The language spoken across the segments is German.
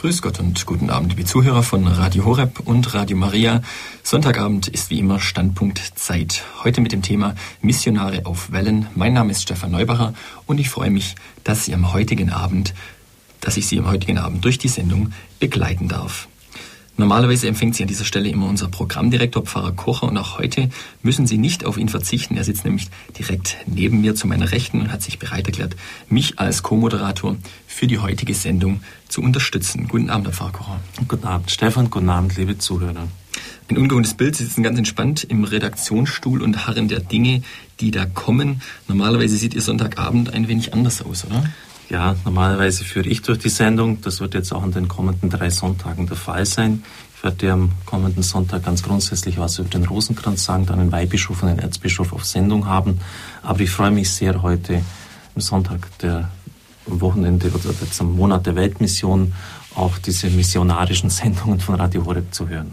Grüß Gott und guten Abend, liebe Zuhörer von Radio Horeb und Radio Maria. Sonntagabend ist wie immer Standpunkt Zeit. Heute mit dem Thema Missionare auf Wellen. Mein Name ist Stefan Neubacher und ich freue mich, dass Sie am heutigen Abend, dass ich Sie am heutigen Abend durch die Sendung begleiten darf. Normalerweise empfängt Sie an dieser Stelle immer unser Programmdirektor Pfarrer Kocher und auch heute müssen Sie nicht auf ihn verzichten. Er sitzt nämlich direkt neben mir zu meiner Rechten und hat sich bereit erklärt, mich als Co-Moderator für die heutige Sendung zu unterstützen. Guten Abend, Herr Pfarrer Kocher. Guten Abend, Stefan. Guten Abend, liebe Zuhörer. Ein ungewohntes Bild. Sie sitzen ganz entspannt im Redaktionsstuhl und harren der Dinge, die da kommen. Normalerweise sieht Ihr Sonntagabend ein wenig anders aus, oder? Ja, normalerweise führe ich durch die Sendung. Das wird jetzt auch an den kommenden drei Sonntagen der Fall sein. Ich werde am kommenden Sonntag ganz grundsätzlich was über den Rosenkranz sagen, dann einen Weihbischof und einen Erzbischof auf Sendung haben. Aber ich freue mich sehr, heute am Sonntag der Wochenende oder jetzt am Monat der Weltmission auch diese missionarischen Sendungen von Radio Horeb zu hören.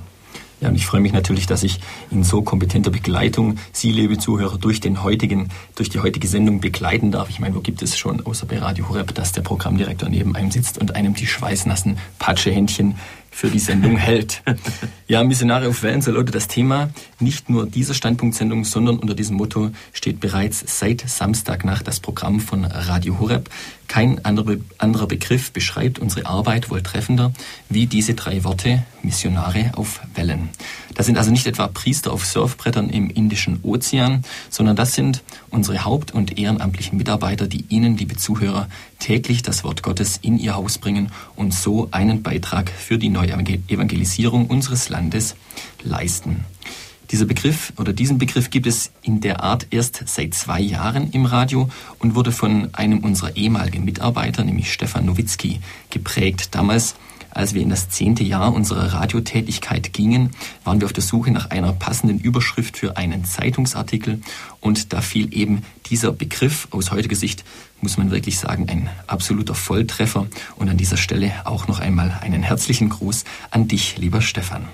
Ja, und ich freue mich natürlich, dass ich in so kompetenter Begleitung Sie, liebe Zuhörer, durch den heutigen, durch die heutige Sendung begleiten darf. Ich meine, wo gibt es schon außer bei Radio Horeb, dass der Programmdirektor neben einem sitzt und einem die schweißnassen Patschehändchen für die Sendung hält. Ja, Missionare auf Wellen, so lautet das Thema. Nicht nur dieser Standpunktsendung, sondern unter diesem Motto steht bereits seit Samstagnacht das Programm von Radio Horeb. Kein anderer Begriff beschreibt unsere Arbeit wohl treffender wie diese drei Worte Missionare auf Wellen. Das sind also nicht etwa Priester auf Surfbrettern im Indischen Ozean, sondern das sind unsere haupt- und ehrenamtlichen Mitarbeiter, die Ihnen, liebe Zuhörer, täglich das Wort Gottes in Ihr Haus bringen und so einen Beitrag für die neue Evangelisierung unseres Landes leisten. Dieser Begriff oder diesen Begriff gibt es in der Art erst seit zwei Jahren im Radio und wurde von einem unserer ehemaligen Mitarbeiter, nämlich Stefan Nowitzki, geprägt. Damals, als wir in das zehnte Jahr unserer Radiotätigkeit gingen, waren wir auf der Suche nach einer passenden Überschrift für einen Zeitungsartikel. Und da fiel eben dieser Begriff aus heutiger Sicht, muss man wirklich sagen, ein absoluter Volltreffer. Und an dieser Stelle auch noch einmal einen herzlichen Gruß an dich, lieber Stefan.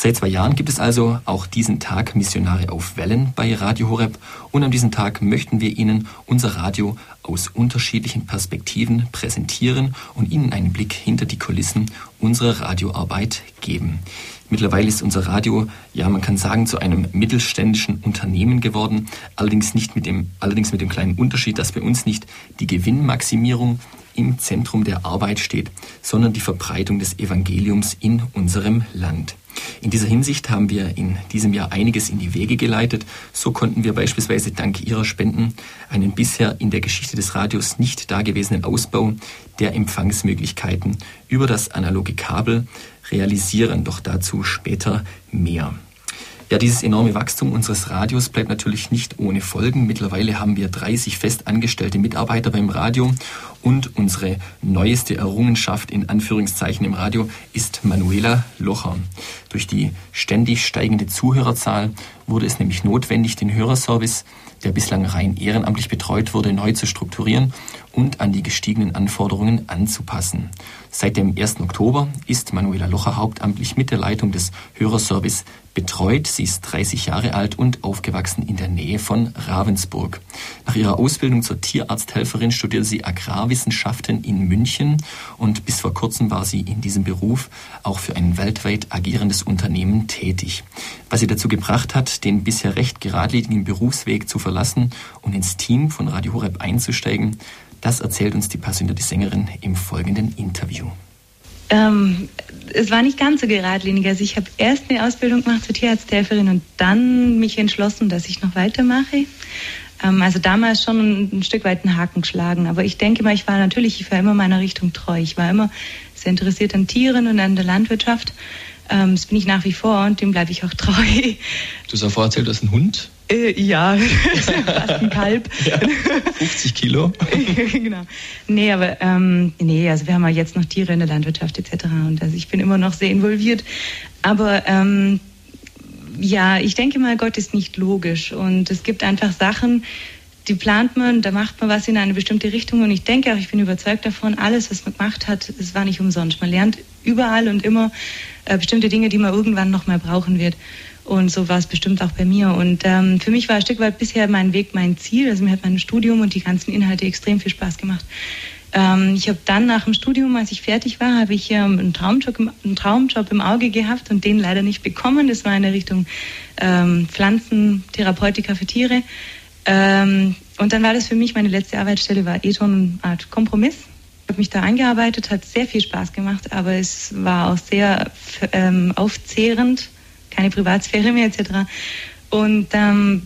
Seit zwei Jahren gibt es also auch diesen Tag Missionare auf Wellen bei Radio Horeb. Und an diesem Tag möchten wir Ihnen unser Radio aus unterschiedlichen Perspektiven präsentieren und Ihnen einen Blick hinter die Kulissen unserer Radioarbeit geben. Mittlerweile ist unser Radio, ja, man kann sagen, zu einem mittelständischen Unternehmen geworden, allerdings nicht mit dem, allerdings mit dem kleinen Unterschied, dass bei uns nicht die Gewinnmaximierung im Zentrum der Arbeit steht, sondern die Verbreitung des Evangeliums in unserem Land. In dieser Hinsicht haben wir in diesem Jahr einiges in die Wege geleitet. So konnten wir beispielsweise dank Ihrer Spenden einen bisher in der Geschichte des Radios nicht dagewesenen Ausbau der Empfangsmöglichkeiten über das analoge Kabel realisieren. Doch dazu später mehr. Ja, dieses enorme Wachstum unseres Radios bleibt natürlich nicht ohne Folgen. Mittlerweile haben wir 30 fest angestellte Mitarbeiter beim Radio und unsere neueste Errungenschaft in Anführungszeichen im Radio ist Manuela Locher. Durch die ständig steigende Zuhörerzahl wurde es nämlich notwendig, den Hörerservice, der bislang rein ehrenamtlich betreut wurde, neu zu strukturieren und an die gestiegenen Anforderungen anzupassen. Seit dem 1. Oktober ist Manuela Locher hauptamtlich mit der Leitung des Hörerservice betreut. Sie ist 30 Jahre alt und aufgewachsen in der Nähe von Ravensburg. Nach ihrer Ausbildung zur Tierarzthelferin studierte sie Agrarwissenschaften in München und bis vor kurzem war sie in diesem Beruf auch für ein weltweit agierendes Unternehmen tätig. Was sie dazu gebracht hat, den bisher recht geradlinigen Berufsweg zu verlassen und ins Team von Radio Horeb einzusteigen, das erzählt uns die passionierte Sängerin im folgenden Interview. Ähm, es war nicht ganz so geradlinig. Also ich habe erst eine Ausbildung gemacht zur Tierarzthelferin und dann mich entschlossen, dass ich noch weitermache. Ähm, also damals schon ein, Stück weit einen Haken geschlagen. Aber ich denke mal, ich war natürlich, ich war immer meiner Richtung treu. Ich war immer sehr interessiert an Tieren und an der Landwirtschaft. Ähm, das bin ich nach wie vor und dem bleibe ich auch treu. Du hast vorher erzählt, du hast einen Hund. Äh, ja, fast ein Kalb. Ja, 50 Kilo. genau. Nee, aber ähm, nee, also wir haben ja jetzt noch Tiere in der Landwirtschaft etc. Und also ich bin immer noch sehr involviert. Aber ähm, ja, ich denke mal, Gott ist nicht logisch. Und es gibt einfach Sachen, die plant man, da macht man was in eine bestimmte Richtung. Und ich denke auch, ich bin überzeugt davon, alles, was man gemacht hat, es war nicht umsonst. Man lernt überall und immer äh, bestimmte Dinge, die man irgendwann noch mal brauchen wird. Und so war es bestimmt auch bei mir. Und ähm, für mich war ein Stück weit bisher mein Weg mein Ziel. Also mir hat mein Studium und die ganzen Inhalte extrem viel Spaß gemacht. Ähm, ich habe dann nach dem Studium, als ich fertig war, habe ich ähm, einen, Traumjob, einen Traumjob im Auge gehabt und den leider nicht bekommen. Das war in der Richtung ähm, Pflanzentherapeutika für Tiere. Ähm, und dann war das für mich, meine letzte Arbeitsstelle war eh schon eine Art Kompromiss. Ich habe mich da eingearbeitet, hat sehr viel Spaß gemacht, aber es war auch sehr ähm, aufzehrend, keine Privatsphäre mehr etc. Und ähm,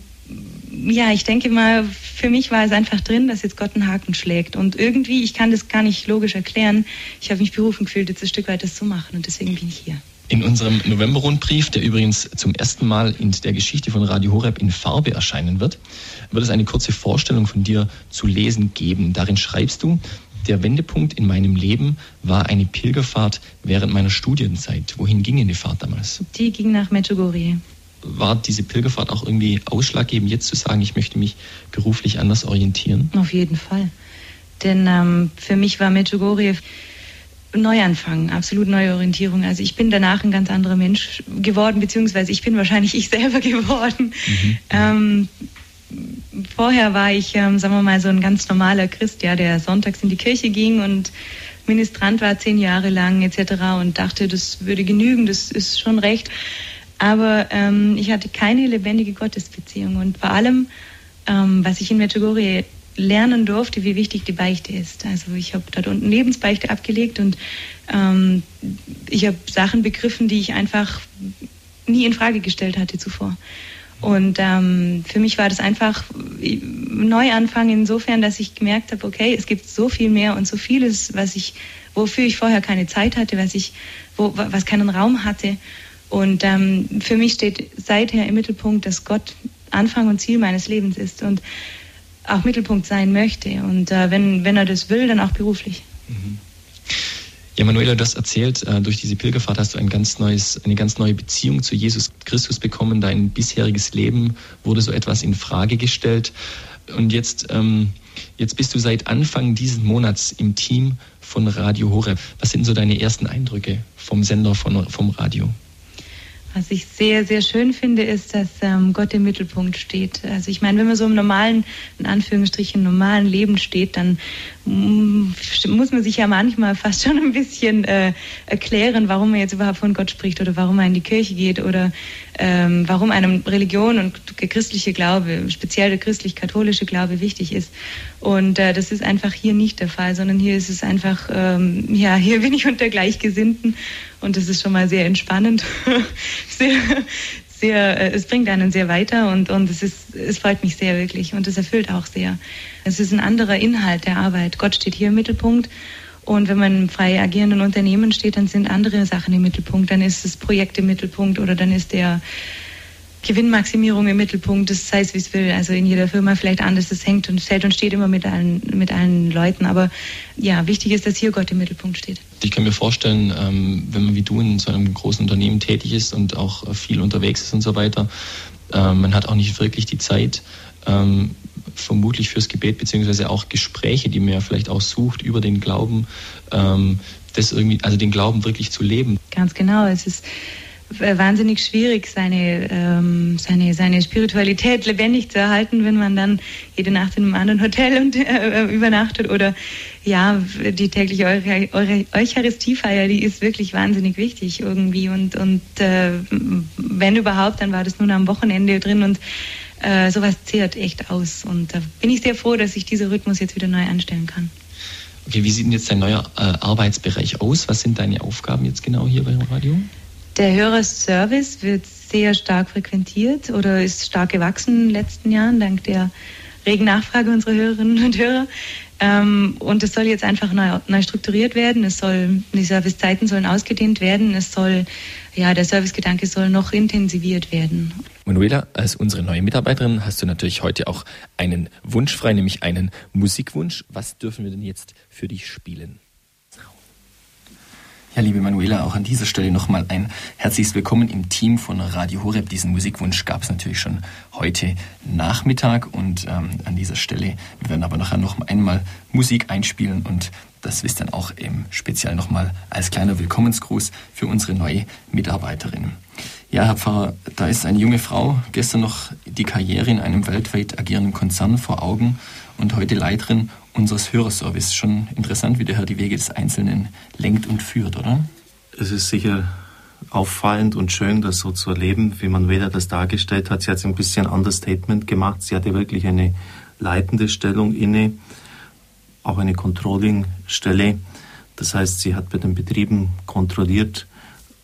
ja, ich denke mal, für mich war es einfach drin, dass jetzt Gott einen Haken schlägt. Und irgendwie, ich kann das gar nicht logisch erklären, ich habe mich berufen gefühlt, jetzt ein Stück weit das zu machen. Und deswegen bin ich hier. In unserem November-Rundbrief, der übrigens zum ersten Mal in der Geschichte von Radio Horeb in Farbe erscheinen wird, wird es eine kurze Vorstellung von dir zu lesen geben. Darin schreibst du, der Wendepunkt in meinem Leben war eine Pilgerfahrt während meiner Studienzeit. Wohin ging denn die Fahrt damals? Die ging nach Medjugorje war diese Pilgerfahrt auch irgendwie ausschlaggebend, jetzt zu sagen, ich möchte mich beruflich anders orientieren? Auf jeden Fall. Denn ähm, für mich war Medjugorje Neuanfang, absolut neue Orientierung. Also ich bin danach ein ganz anderer Mensch geworden, beziehungsweise ich bin wahrscheinlich ich selber geworden. Mhm. Ähm, vorher war ich, ähm, sagen wir mal, so ein ganz normaler Christ, ja, der sonntags in die Kirche ging und Ministrant war zehn Jahre lang etc. und dachte, das würde genügen, das ist schon recht. Aber ähm, ich hatte keine lebendige Gottesbeziehung. Und vor allem, ähm, was ich in Medjugorje lernen durfte, wie wichtig die Beichte ist. Also ich habe dort unten Lebensbeichte abgelegt und ähm, ich habe Sachen begriffen, die ich einfach nie in Frage gestellt hatte zuvor. Und ähm, für mich war das einfach Neuanfang insofern, dass ich gemerkt habe, okay, es gibt so viel mehr und so vieles, was ich, wofür ich vorher keine Zeit hatte, was ich, wo, was keinen Raum hatte. Und ähm, für mich steht seither im Mittelpunkt, dass Gott Anfang und Ziel meines Lebens ist und auch Mittelpunkt sein möchte. Und äh, wenn, wenn er das will, dann auch beruflich. Mhm. Ja, Manuela, du hast erzählt, äh, durch diese Pilgerfahrt hast du ein ganz neues, eine ganz neue Beziehung zu Jesus Christus bekommen. Dein bisheriges Leben wurde so etwas in Frage gestellt. Und jetzt, ähm, jetzt bist du seit Anfang dieses Monats im Team von Radio Horeb. Was sind so deine ersten Eindrücke vom Sender, von, vom Radio? Was ich sehr, sehr schön finde, ist, dass ähm, Gott im Mittelpunkt steht. Also ich meine, wenn man so im normalen, in Anführungsstrichen, normalen Leben steht, dann mm, muss man sich ja manchmal fast schon ein bisschen äh, erklären, warum man jetzt überhaupt von Gott spricht oder warum man in die Kirche geht oder ähm, warum einem Religion und der christliche Glaube, speziell der christlich-katholische Glaube wichtig ist. Und äh, das ist einfach hier nicht der Fall, sondern hier ist es einfach, ähm, ja, hier bin ich unter Gleichgesinnten und das ist schon mal sehr entspannend. sehr, sehr, äh, es bringt einen sehr weiter und, und es, ist, es freut mich sehr wirklich und es erfüllt auch sehr. Es ist ein anderer Inhalt der Arbeit. Gott steht hier im Mittelpunkt und wenn man im frei agierenden Unternehmen steht, dann sind andere Sachen im Mittelpunkt. Dann ist das Projekt im Mittelpunkt oder dann ist der Gewinnmaximierung im Mittelpunkt, das sei es wie es will. Also in jeder Firma vielleicht anders, das hängt und fällt und steht immer mit allen, mit allen Leuten. Aber ja, wichtig ist, dass hier Gott im Mittelpunkt steht. Ich kann mir vorstellen, ähm, wenn man wie du in so einem großen Unternehmen tätig ist und auch viel unterwegs ist und so weiter, ähm, man hat auch nicht wirklich die Zeit, ähm, vermutlich fürs Gebet, beziehungsweise auch Gespräche, die man ja vielleicht auch sucht über den Glauben, das irgendwie, also den Glauben wirklich zu leben. Ganz genau. Es ist wahnsinnig schwierig, seine, ähm, seine, seine Spiritualität lebendig zu erhalten, wenn man dann jede Nacht in einem anderen Hotel und, äh, übernachtet oder ja, die tägliche Eucharistiefeier, die ist wirklich wahnsinnig wichtig irgendwie und, und äh, wenn überhaupt, dann war das nun am Wochenende drin und äh, sowas zehrt echt aus und da bin ich sehr froh, dass ich diesen Rhythmus jetzt wieder neu anstellen kann. Okay, wie sieht denn jetzt dein neuer äh, Arbeitsbereich aus? Was sind deine Aufgaben jetzt genau hier beim Radio? Der Hörerservice wird sehr stark frequentiert oder ist stark gewachsen in den letzten Jahren, dank der regen Nachfrage unserer Hörerinnen und Hörer. Ähm, und es soll jetzt einfach neu, neu, strukturiert werden. Es soll, die Servicezeiten sollen ausgedehnt werden. Es soll, ja, der Servicegedanke soll noch intensiviert werden. Manuela, als unsere neue Mitarbeiterin hast du natürlich heute auch einen Wunsch frei, nämlich einen Musikwunsch. Was dürfen wir denn jetzt für dich spielen? Ja, liebe Manuela, auch an dieser Stelle nochmal ein herzliches Willkommen im Team von Radio Horeb. Diesen Musikwunsch gab es natürlich schon heute Nachmittag und ähm, an dieser Stelle, wir werden aber nachher noch einmal Musik einspielen und das ist dann auch im Speziell nochmal als kleiner Willkommensgruß für unsere neue Mitarbeiterin. Ja, Herr Pfarrer, da ist eine junge Frau, gestern noch die Karriere in einem weltweit agierenden Konzern vor Augen und heute Leiterin unseres Hörerservice. Schon interessant, wie der Herr die Wege des Einzelnen lenkt und führt, oder? Es ist sicher auffallend und schön, das so zu erleben, wie Manuela das dargestellt hat. Sie hat ein bisschen Understatement gemacht. Sie hatte wirklich eine leitende Stellung inne, auch eine Controlling-Stelle. Das heißt, sie hat bei den Betrieben kontrolliert,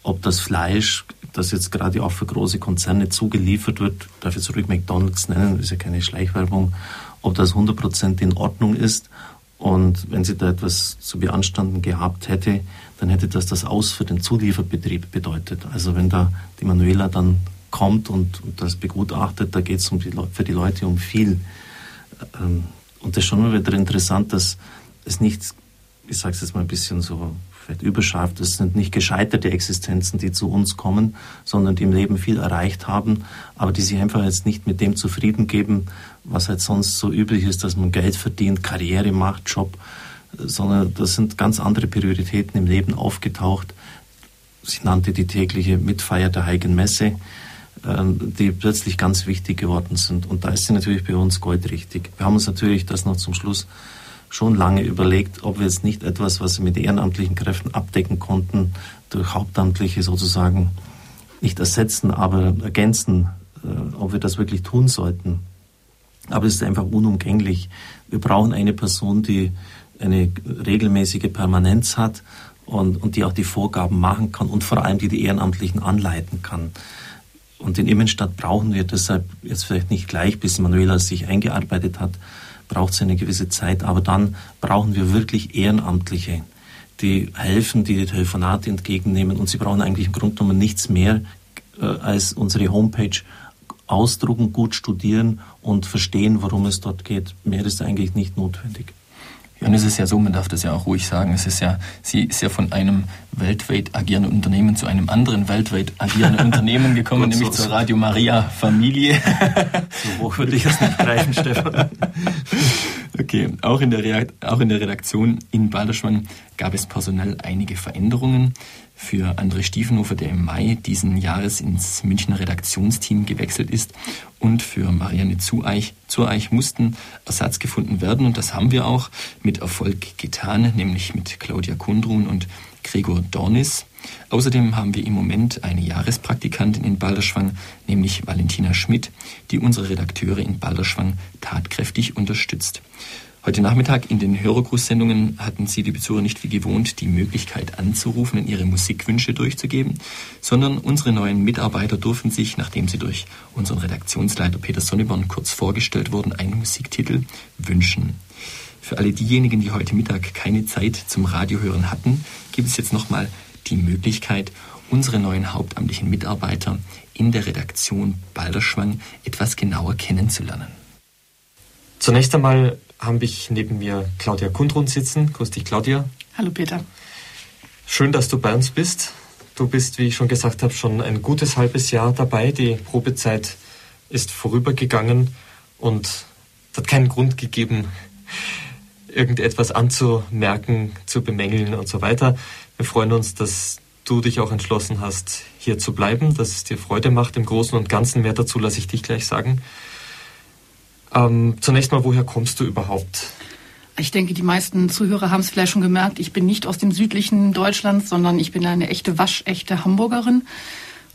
ob das Fleisch, das jetzt gerade auch für große Konzerne zugeliefert wird, darf ich jetzt ruhig McDonalds nennen, ist ja keine Schleichwerbung, ob das 100% in Ordnung ist. Und wenn sie da etwas zu beanstanden gehabt hätte, dann hätte das das Aus für den Zulieferbetrieb bedeutet. Also wenn da die Manuela dann kommt und, und das begutachtet, da geht es um für die Leute um viel. Ähm, und das ist schon mal wieder interessant, dass es nicht, ich sage es jetzt mal ein bisschen so vielleicht überscharf, das sind nicht gescheiterte Existenzen, die zu uns kommen, sondern die im Leben viel erreicht haben, aber die sich einfach jetzt nicht mit dem zufrieden geben, was halt sonst so üblich ist, dass man Geld verdient, Karriere macht, Job, sondern das sind ganz andere Prioritäten im Leben aufgetaucht. Sie nannte die tägliche Mitfeier der Heiligen Messe, ähm, die plötzlich ganz wichtig geworden sind. Und da ist sie natürlich bei uns goldrichtig. Wir haben uns natürlich das noch zum Schluss schon lange überlegt, ob wir jetzt nicht etwas, was wir mit ehrenamtlichen Kräften abdecken konnten, durch Hauptamtliche sozusagen nicht ersetzen, aber ergänzen, äh, ob wir das wirklich tun sollten. Aber es ist einfach unumgänglich. Wir brauchen eine Person, die eine regelmäßige Permanenz hat und, und die auch die Vorgaben machen kann und vor allem die die Ehrenamtlichen anleiten kann. Und in Immenstadt brauchen wir deshalb jetzt vielleicht nicht gleich, bis Manuela sich eingearbeitet hat, braucht es eine gewisse Zeit, aber dann brauchen wir wirklich Ehrenamtliche, die helfen, die die Telefonate entgegennehmen und sie brauchen eigentlich im Grunde genommen nichts mehr äh, als unsere Homepage ausdrucken, gut studieren und verstehen, worum es dort geht. Mehr ist eigentlich nicht notwendig. Ja, und es ist ja so, man darf das ja auch ruhig sagen, es ist ja, sie ist ja von einem weltweit agierenden Unternehmen zu einem anderen weltweit agierenden Unternehmen gekommen, nämlich zur Radio Maria Familie. so hoch würde ich es nicht greifen, Stefan. Okay, auch in, der auch in der Redaktion in Balderschwang gab es personell einige Veränderungen. Für André Stiefenhofer, der im Mai diesen Jahres ins Münchner Redaktionsteam gewechselt ist, und für Marianne Zueich, Zueich mussten Ersatz gefunden werden und das haben wir auch mit Erfolg getan, nämlich mit Claudia Kundrun und Gregor Dornis. Außerdem haben wir im Moment eine Jahrespraktikantin in Balderschwang, nämlich Valentina Schmidt, die unsere Redakteure in Balderschwang tatkräftig unterstützt. Heute Nachmittag in den Hörergrußsendungen hatten Sie, die Besucher, nicht wie gewohnt die Möglichkeit anzurufen und Ihre Musikwünsche durchzugeben, sondern unsere neuen Mitarbeiter durften sich, nachdem sie durch unseren Redaktionsleiter Peter Sonneborn kurz vorgestellt wurden, einen Musiktitel wünschen. Für alle diejenigen, die heute Mittag keine Zeit zum Radiohören hatten, gibt es jetzt nochmal die Möglichkeit, unsere neuen hauptamtlichen Mitarbeiter in der Redaktion Balderschwang etwas genauer kennenzulernen. Zunächst einmal habe ich neben mir Claudia Kundrun sitzen. Grüß dich, Claudia. Hallo, Peter. Schön, dass du bei uns bist. Du bist, wie ich schon gesagt habe, schon ein gutes halbes Jahr dabei. Die Probezeit ist vorübergegangen und es hat keinen Grund gegeben, irgendetwas anzumerken, zu bemängeln und so weiter. Wir freuen uns, dass du dich auch entschlossen hast, hier zu bleiben, dass es dir Freude macht im Großen und Ganzen. Mehr dazu lasse ich dich gleich sagen. Ähm, zunächst mal, woher kommst du überhaupt? Ich denke, die meisten Zuhörer haben es vielleicht schon gemerkt. Ich bin nicht aus dem südlichen Deutschland, sondern ich bin eine echte, waschechte Hamburgerin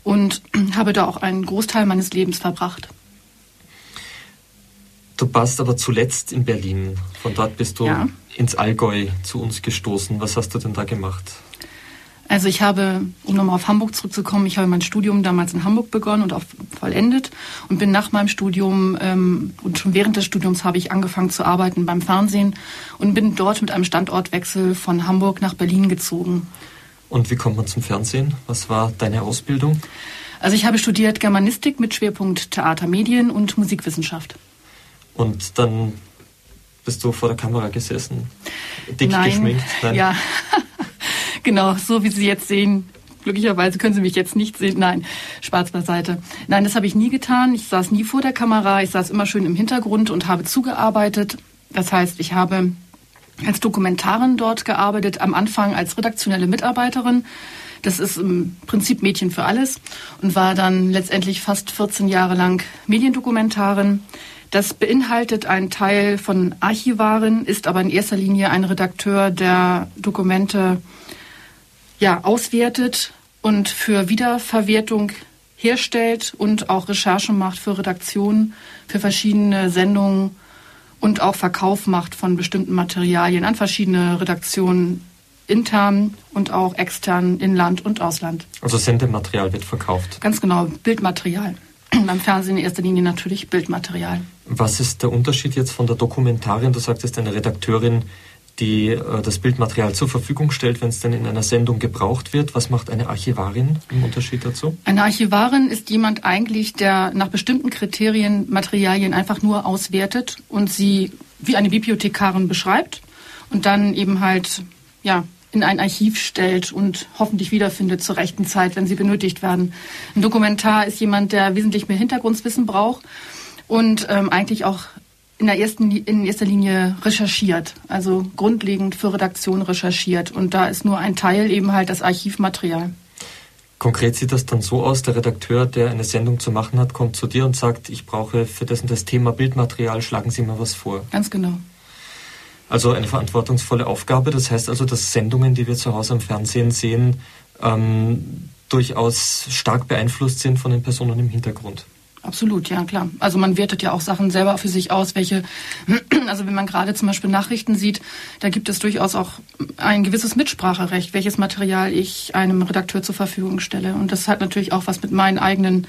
und habe da auch einen Großteil meines Lebens verbracht. Du warst aber zuletzt in Berlin. Von dort bist du ja. ins Allgäu zu uns gestoßen. Was hast du denn da gemacht? Also ich habe, um nochmal auf Hamburg zurückzukommen, ich habe mein Studium damals in Hamburg begonnen und auch vollendet und bin nach meinem Studium ähm, und schon während des Studiums habe ich angefangen zu arbeiten beim Fernsehen und bin dort mit einem Standortwechsel von Hamburg nach Berlin gezogen. Und wie kommt man zum Fernsehen? Was war deine Ausbildung? Also ich habe studiert Germanistik mit Schwerpunkt Theater, Medien und Musikwissenschaft. Und dann bist du vor der Kamera gesessen, dick Nein, geschminkt? Nein. Ja, Genau, so wie Sie jetzt sehen. Glücklicherweise können Sie mich jetzt nicht sehen. Nein, Spaß beiseite. Nein, das habe ich nie getan. Ich saß nie vor der Kamera. Ich saß immer schön im Hintergrund und habe zugearbeitet. Das heißt, ich habe als Dokumentarin dort gearbeitet, am Anfang als redaktionelle Mitarbeiterin. Das ist im Prinzip Mädchen für alles und war dann letztendlich fast 14 Jahre lang Mediendokumentarin. Das beinhaltet einen Teil von Archivaren, ist aber in erster Linie ein Redakteur, der Dokumente ja, auswertet und für Wiederverwertung herstellt und auch Recherchen macht für Redaktionen, für verschiedene Sendungen und auch Verkauf macht von bestimmten Materialien an verschiedene Redaktionen intern und auch extern, Inland und Ausland. Also Sendematerial wird verkauft? Ganz genau, Bildmaterial. Beim Fernsehen in erster Linie natürlich Bildmaterial. Was ist der Unterschied jetzt von der Dokumentarin? Du sagtest, eine Redakteurin, die äh, das Bildmaterial zur Verfügung stellt, wenn es dann in einer Sendung gebraucht wird. Was macht eine Archivarin im Unterschied dazu? Eine Archivarin ist jemand eigentlich, der nach bestimmten Kriterien Materialien einfach nur auswertet und sie wie eine Bibliothekarin beschreibt und dann eben halt ja in ein Archiv stellt und hoffentlich wiederfindet zur rechten Zeit, wenn sie benötigt werden. Ein Dokumentar ist jemand, der wesentlich mehr Hintergrundwissen braucht und ähm, eigentlich auch in, der ersten, in erster Linie recherchiert, also grundlegend für Redaktion recherchiert. Und da ist nur ein Teil eben halt das Archivmaterial. Konkret sieht das dann so aus, der Redakteur, der eine Sendung zu machen hat, kommt zu dir und sagt, ich brauche für das und das Thema Bildmaterial, schlagen Sie mir was vor. Ganz genau. Also eine verantwortungsvolle Aufgabe. Das heißt also, dass Sendungen, die wir zu Hause am Fernsehen sehen, ähm, durchaus stark beeinflusst sind von den Personen im Hintergrund. Absolut, ja klar. Also man wertet ja auch Sachen selber für sich aus, welche, also wenn man gerade zum Beispiel Nachrichten sieht, da gibt es durchaus auch ein gewisses Mitspracherecht, welches Material ich einem Redakteur zur Verfügung stelle. Und das hat natürlich auch was mit meinen eigenen,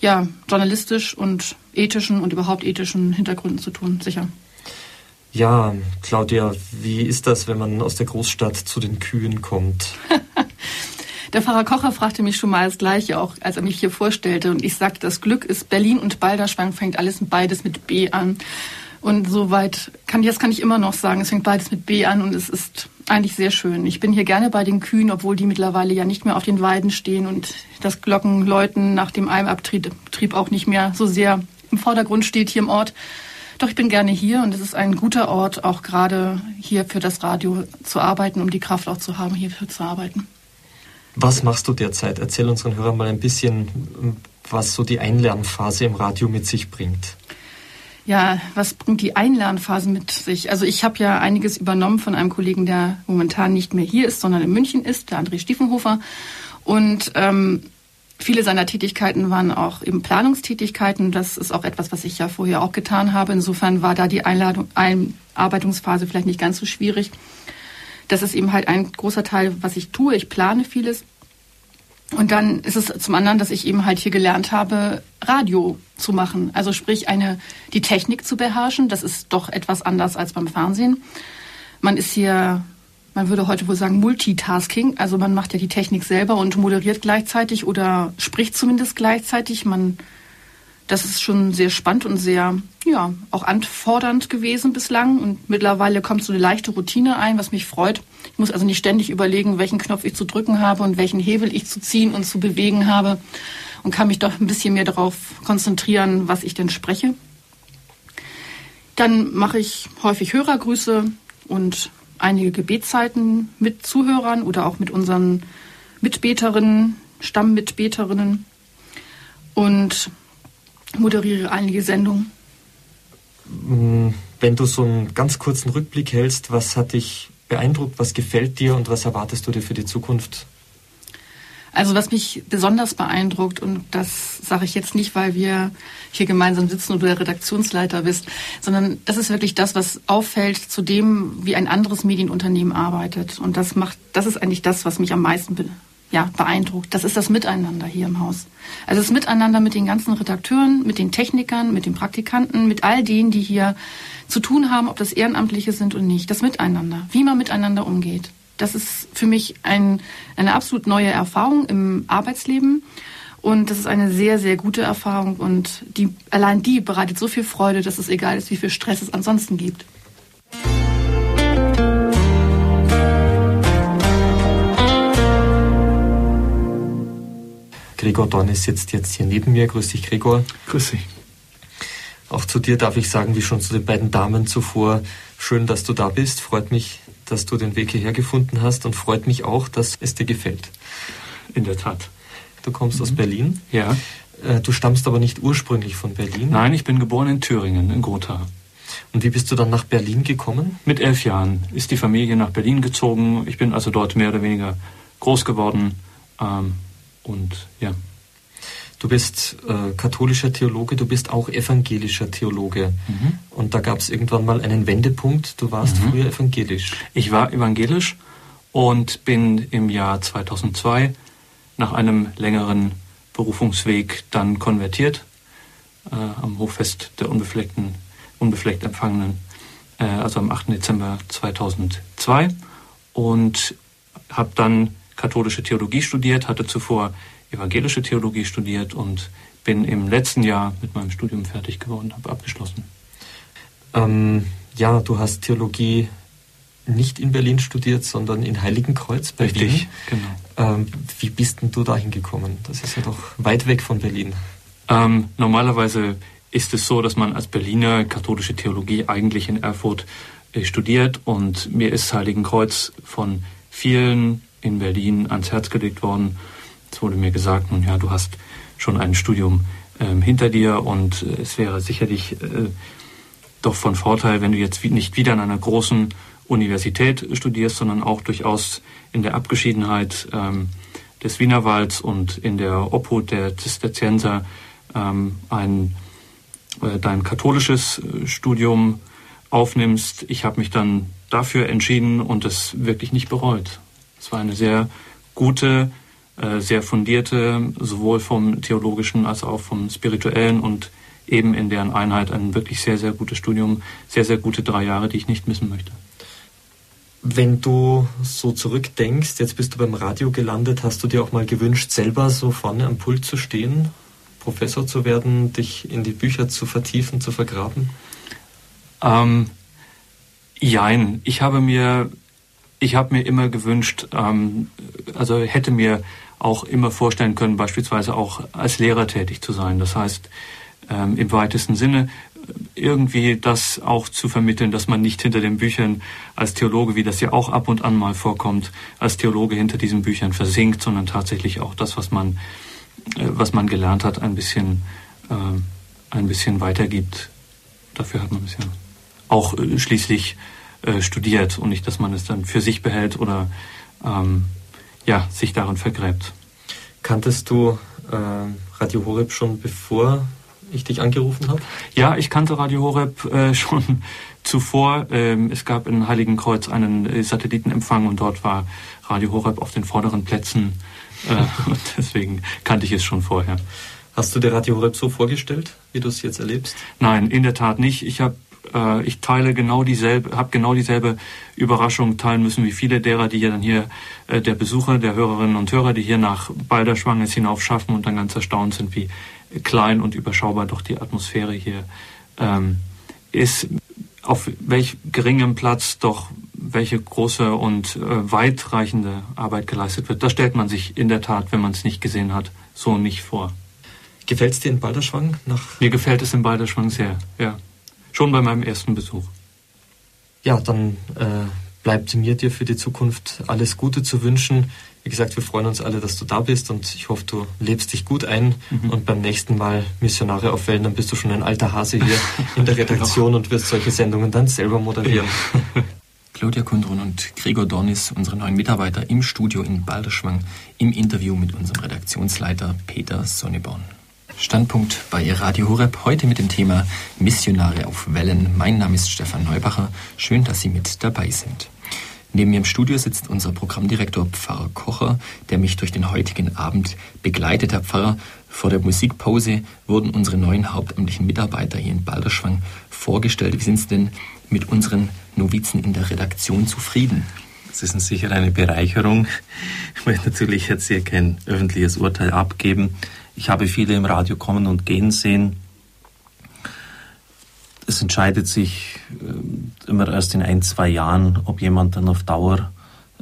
ja, journalistisch und ethischen und überhaupt ethischen Hintergründen zu tun, sicher. Ja, Claudia, wie ist das, wenn man aus der Großstadt zu den Kühen kommt? Der Pfarrer Kocher fragte mich schon mal das Gleiche, auch als er mich hier vorstellte. Und ich sagte, das Glück ist Berlin und Balderschwang fängt alles beides mit B an. Und soweit kann das kann ich immer noch sagen. Es fängt beides mit B an und es ist eigentlich sehr schön. Ich bin hier gerne bei den Kühen, obwohl die mittlerweile ja nicht mehr auf den Weiden stehen und das Glockenläuten nach dem Almabtrieb auch nicht mehr so sehr im Vordergrund steht hier im Ort. Doch ich bin gerne hier und es ist ein guter Ort, auch gerade hier für das Radio zu arbeiten, um die Kraft auch zu haben, hierfür zu arbeiten. Was machst du derzeit? Erzähl unseren Hörern mal ein bisschen, was so die Einlernphase im Radio mit sich bringt. Ja, was bringt die Einlernphase mit sich? Also ich habe ja einiges übernommen von einem Kollegen, der momentan nicht mehr hier ist, sondern in München ist, der André Stiefenhofer. Und ähm, Viele seiner Tätigkeiten waren auch eben Planungstätigkeiten. Das ist auch etwas, was ich ja vorher auch getan habe. Insofern war da die Einladung, Einarbeitungsphase vielleicht nicht ganz so schwierig. Das ist eben halt ein großer Teil, was ich tue. Ich plane vieles. Und dann ist es zum anderen, dass ich eben halt hier gelernt habe, Radio zu machen. Also sprich, eine, die Technik zu beherrschen. Das ist doch etwas anders als beim Fernsehen. Man ist hier man würde heute wohl sagen Multitasking. Also man macht ja die Technik selber und moderiert gleichzeitig oder spricht zumindest gleichzeitig. Man, das ist schon sehr spannend und sehr, ja, auch anfordernd gewesen bislang. Und mittlerweile kommt so eine leichte Routine ein, was mich freut. Ich muss also nicht ständig überlegen, welchen Knopf ich zu drücken habe und welchen Hebel ich zu ziehen und zu bewegen habe und kann mich doch ein bisschen mehr darauf konzentrieren, was ich denn spreche. Dann mache ich häufig Hörergrüße und einige Gebetszeiten mit Zuhörern oder auch mit unseren Mitbeterinnen, Stammmitbeterinnen und moderiere einige Sendungen. Mm, wenn du so einen ganz kurzen Rückblick hältst, was hat dich beeindruckt, was gefällt dir und was erwartest du dir für die Zukunft also was mich besonders beeindruckt, und das sage ich jetzt nicht, weil wir hier gemeinsam sitzen und du der Redaktionsleiter bist, sondern das ist wirklich das, was auffällt zu dem, wie ein anderes Medienunternehmen arbeitet. Und das macht, das ist eigentlich das, was mich am meisten ja, beeindruckt. Das ist das Miteinander hier im Haus. Also das Miteinander mit den ganzen Redakteuren, mit den Technikern, mit den Praktikanten, mit all denen, die hier zu tun haben, ob das Ehrenamtliche sind oder nicht. Das Miteinander, wie man miteinander umgeht. Das ist für mich ein, eine absolut neue Erfahrung im Arbeitsleben. Und das ist eine sehr, sehr gute Erfahrung. Und die, allein die bereitet so viel Freude, dass es egal ist, wie viel Stress es ansonsten gibt. Gregor Dorn sitzt jetzt hier neben mir. Grüß dich, Gregor. Grüß dich. Auch zu dir darf ich sagen, wie schon zu den beiden Damen zuvor, schön, dass du da bist. Freut mich, dass du den Weg hierher gefunden hast und freut mich auch, dass es dir gefällt. In der Tat. Du kommst mhm. aus Berlin. Ja. Äh, du stammst aber nicht ursprünglich von Berlin? Nein, ich bin geboren in Thüringen, in Gotha. Und wie bist du dann nach Berlin gekommen? Mit elf Jahren ist die Familie nach Berlin gezogen. Ich bin also dort mehr oder weniger groß geworden. Ähm, und ja. Du bist äh, katholischer Theologe, du bist auch evangelischer Theologe. Mhm. Und da gab es irgendwann mal einen Wendepunkt. Du warst mhm. früher evangelisch. Ich war evangelisch und bin im Jahr 2002 nach einem längeren Berufungsweg dann konvertiert äh, am Hochfest der Unbefleckten, unbefleckt Empfangenen, äh, also am 8. Dezember 2002 und habe dann katholische Theologie studiert, hatte zuvor evangelische Theologie studiert und bin im letzten Jahr mit meinem Studium fertig geworden, habe abgeschlossen. Ähm, ja, du hast Theologie nicht in Berlin studiert, sondern in Heiligenkreuz bei Richtig, Wien. genau. Ähm, wie bist denn du dahin gekommen? Das ist ja doch weit weg von Berlin. Ähm, normalerweise ist es so, dass man als Berliner katholische Theologie eigentlich in Erfurt äh, studiert und mir ist Heiligenkreuz von vielen in Berlin ans Herz gelegt worden. Es wurde mir gesagt, nun ja, du hast schon ein Studium ähm, hinter dir und äh, es wäre sicherlich äh, doch von Vorteil, wenn du jetzt nicht wieder an einer großen Universität studierst, sondern auch durchaus in der Abgeschiedenheit ähm, des Wienerwalds und in der Obhut der Zisterzienser ähm, ein, äh, dein katholisches äh, Studium aufnimmst. Ich habe mich dann dafür entschieden und es wirklich nicht bereut. Es war eine sehr gute, äh, sehr fundierte, sowohl vom theologischen als auch vom spirituellen und eben in deren Einheit ein wirklich sehr, sehr gutes Studium, sehr, sehr gute drei Jahre, die ich nicht missen möchte. Wenn du so zurückdenkst, jetzt bist du beim Radio gelandet, hast du dir auch mal gewünscht, selber so vorne am Pult zu stehen, Professor zu werden, dich in die Bücher zu vertiefen, zu vergraben? Ähm, jein. Ich habe mir, ich habe mir immer gewünscht, ähm, also hätte mir auch immer vorstellen können, beispielsweise auch als Lehrer tätig zu sein. Das heißt, ähm, im weitesten Sinne irgendwie das auch zu vermitteln, dass man nicht hinter den Büchern als Theologe, wie das ja auch ab und an mal vorkommt, als Theologe hinter diesen Büchern versinkt, sondern tatsächlich auch das, was man, äh, was man gelernt hat, ein bisschen, äh, ein bisschen weitergibt. Dafür hat man es ja auch äh, schließlich äh, studiert und nicht, dass man es dann für sich behält oder ähm, ja, sich darin vergräbt. Kanntest du äh, Radio Horeb schon bevor ich dich angerufen habe? Ja, ich kannte Radio Horeb äh, schon zuvor. Ähm, es gab in Heiligenkreuz einen äh, Satellitenempfang und dort war Radio Horeb auf den vorderen Plätzen. Äh, und deswegen kannte ich es schon vorher. Hast du dir Radio Horeb so vorgestellt, wie du es jetzt erlebst? Nein, in der Tat nicht. Ich habe äh, ich teile genau dieselbe, habe genau dieselbe Überraschung teilen müssen wie viele derer, die ja dann hier äh, der Besucher, der Hörerinnen und Hörer, die hier nach Balderschwang es hinauf schaffen und dann ganz erstaunt sind, wie klein und überschaubar doch die Atmosphäre hier ähm, ist. Auf welch geringem Platz doch welche große und äh, weitreichende Arbeit geleistet wird. Das stellt man sich in der Tat, wenn man es nicht gesehen hat, so nicht vor. Gefällt es dir in Balderschwang? Nach Mir gefällt es in Balderschwang sehr, ja. Schon bei meinem ersten Besuch. Ja, dann äh, bleibt mir dir für die Zukunft alles Gute zu wünschen. Wie gesagt, wir freuen uns alle, dass du da bist und ich hoffe, du lebst dich gut ein mhm. und beim nächsten Mal Missionare aufwählen, dann bist du schon ein alter Hase hier in der Redaktion und wirst solche Sendungen dann selber moderieren. Claudia Kundrun und Gregor Dornis, unsere neuen Mitarbeiter im Studio in Balderschwang, im Interview mit unserem Redaktionsleiter Peter Sonneborn. Standpunkt bei Radio Horeb heute mit dem Thema Missionare auf Wellen. Mein Name ist Stefan Neubacher. Schön, dass Sie mit dabei sind. Neben mir im Studio sitzt unser Programmdirektor Pfarrer Kocher, der mich durch den heutigen Abend begleitet. Herr Pfarrer, vor der Musikpause wurden unsere neuen hauptamtlichen Mitarbeiter hier in Balderschwang vorgestellt. Wie sind Sie denn mit unseren Novizen in der Redaktion zufrieden? Das ist sicher eine Bereicherung. Ich möchte natürlich jetzt hier kein öffentliches Urteil abgeben. Ich habe viele im Radio kommen und gehen sehen. Es entscheidet sich äh, immer erst in ein, zwei Jahren, ob jemand dann auf Dauer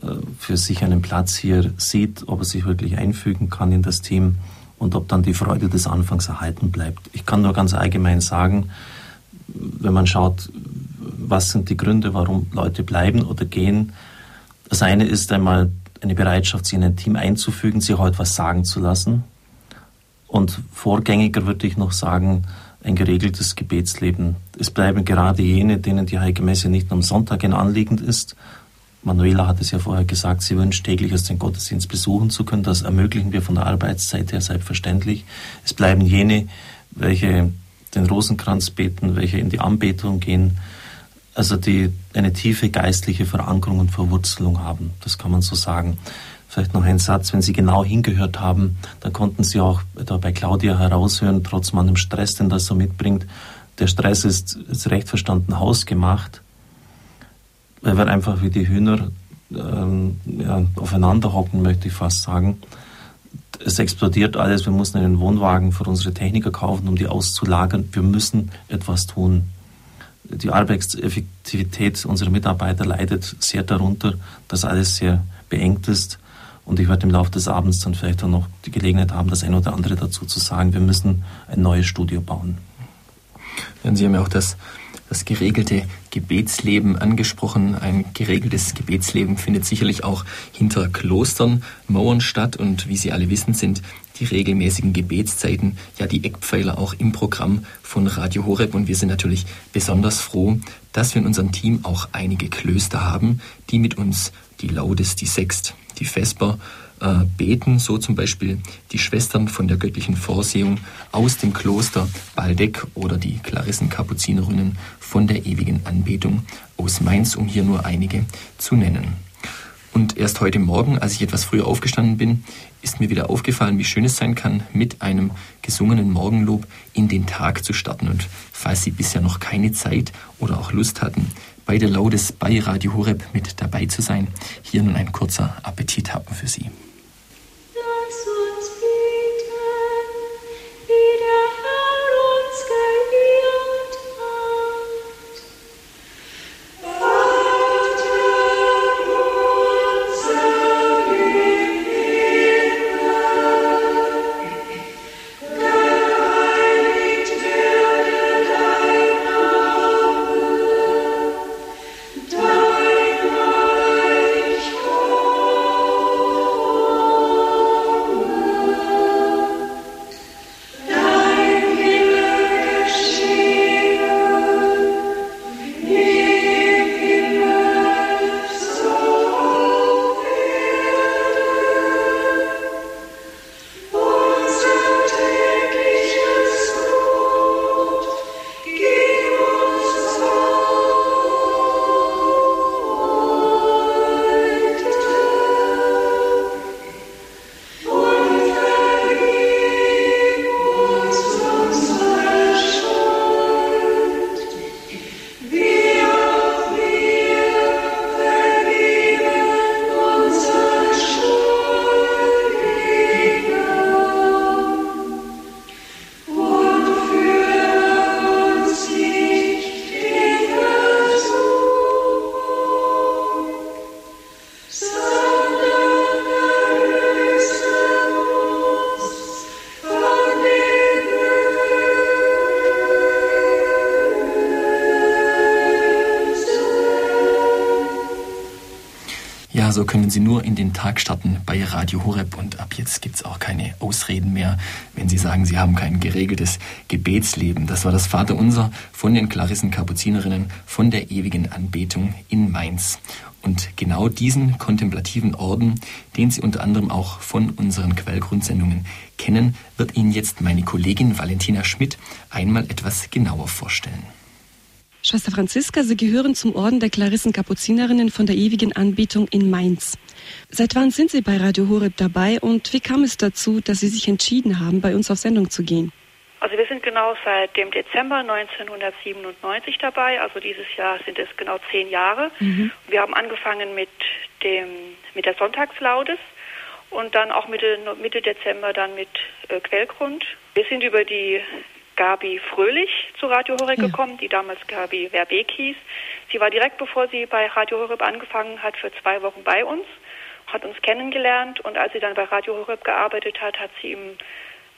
äh, für sich einen Platz hier sieht, ob er sich wirklich einfügen kann in das Team und ob dann die Freude des Anfangs erhalten bleibt. Ich kann nur ganz allgemein sagen, wenn man schaut, was sind die Gründe, warum Leute bleiben oder gehen. Das eine ist einmal eine Bereitschaft, sich in ein Team einzufügen, sich heute was sagen zu lassen, Und vorgängiger würde ich noch sagen, ein geregeltes Gebetsleben. Es bleiben gerade jene, denen die Heilige Messe nicht am Sonntag ein Anliegen ist. Manuela hat es ja vorher gesagt, sie wünscht täglich aus den Gottesdienst besuchen zu können. Das ermöglichen wir von der Arbeitszeit her selbstverständlich. Es bleiben jene, welche den Rosenkranz beten, welche in die Anbetung gehen, also die eine tiefe geistliche Verankerung und Verwurzelung haben. Das kann man so sagen. Vielleicht noch ein Satz, wenn Sie genau hingehört haben, dann konnten Sie auch da bei Claudia heraushören, trotz manchem Stress, den das so mitbringt, der Stress ist, ist recht verstanden hausgemacht, weil wir einfach wie die Hühner ähm, ja, aufeinander hocken, möchte ich fast sagen. Es explodiert alles, wir müssen einen Wohnwagen für unsere Techniker kaufen, um die auszulagern. Wir müssen etwas tun. Die Arbeitseffektivität unserer Mitarbeiter leidet sehr darunter, dass alles sehr beengt ist. Und ich werde im Laufe des Abends dann vielleicht auch noch die Gelegenheit haben, das eine oder andere dazu zu sagen. Wir müssen ein neues Studio bauen. Sie haben ja auch das, das geregelte Gebetsleben angesprochen. Ein geregeltes Gebetsleben findet sicherlich auch hinter Klostern, Mauern statt. Und wie Sie alle wissen, sind die regelmäßigen Gebetszeiten ja die Eckpfeiler auch im Programm von Radio Horeb. Und wir sind natürlich besonders froh, dass wir in unserem Team auch einige Klöster haben, die mit uns die Laudes, die Sext, die Vesper äh, beten, so zum Beispiel die Schwestern von der göttlichen Vorsehung aus dem Kloster Baldeck oder die Klarissenkapuzinerinnen von der ewigen Anbetung aus Mainz, um hier nur einige zu nennen. Und erst heute Morgen, als ich etwas früher aufgestanden bin, ist mir wieder aufgefallen, wie schön es sein kann, mit einem gesungenen Morgenlob in den Tag zu starten. Und falls Sie bisher noch keine Zeit oder auch Lust hatten, bei der Laudes bei Radio Horeb mit dabei zu sein. Hier nun ein kurzer Appetit haben für Sie. Können Sie nur in den Tag starten bei Radio Horeb und ab jetzt gibt es auch keine Ausreden mehr, wenn Sie sagen, Sie haben kein geregeltes Gebetsleben. Das war das Vaterunser von den Klarissenkapuzinerinnen von der ewigen Anbetung in Mainz. Und genau diesen kontemplativen Orden, den Sie unter anderem auch von unseren Quellgrundsendungen kennen, wird Ihnen jetzt meine Kollegin Valentina Schmidt einmal etwas genauer vorstellen. Schwester Franziska, Sie gehören zum Orden der Klarissenkapuzinerinnen von der ewigen Anbetung in Mainz. Seit wann sind Sie bei Radio Horeb dabei und wie kam es dazu, dass Sie sich entschieden haben, bei uns auf Sendung zu gehen? Also wir sind genau seit dem Dezember 1997 dabei. Also dieses Jahr sind es genau zehn Jahre. Mhm. Wir haben angefangen mit dem mit der Sonntagslaudes und dann auch Mitte, Mitte Dezember dann mit äh, Quellgrund. Wir sind über die Gabi Fröhlich zu Radio Horeb ja. gekommen, die damals Gabi Verbeek hieß. Sie war direkt bevor sie bei Radio Horeb angefangen hat, für zwei Wochen bei uns, hat uns kennengelernt und als sie dann bei Radio Horeb gearbeitet hat, hat sie im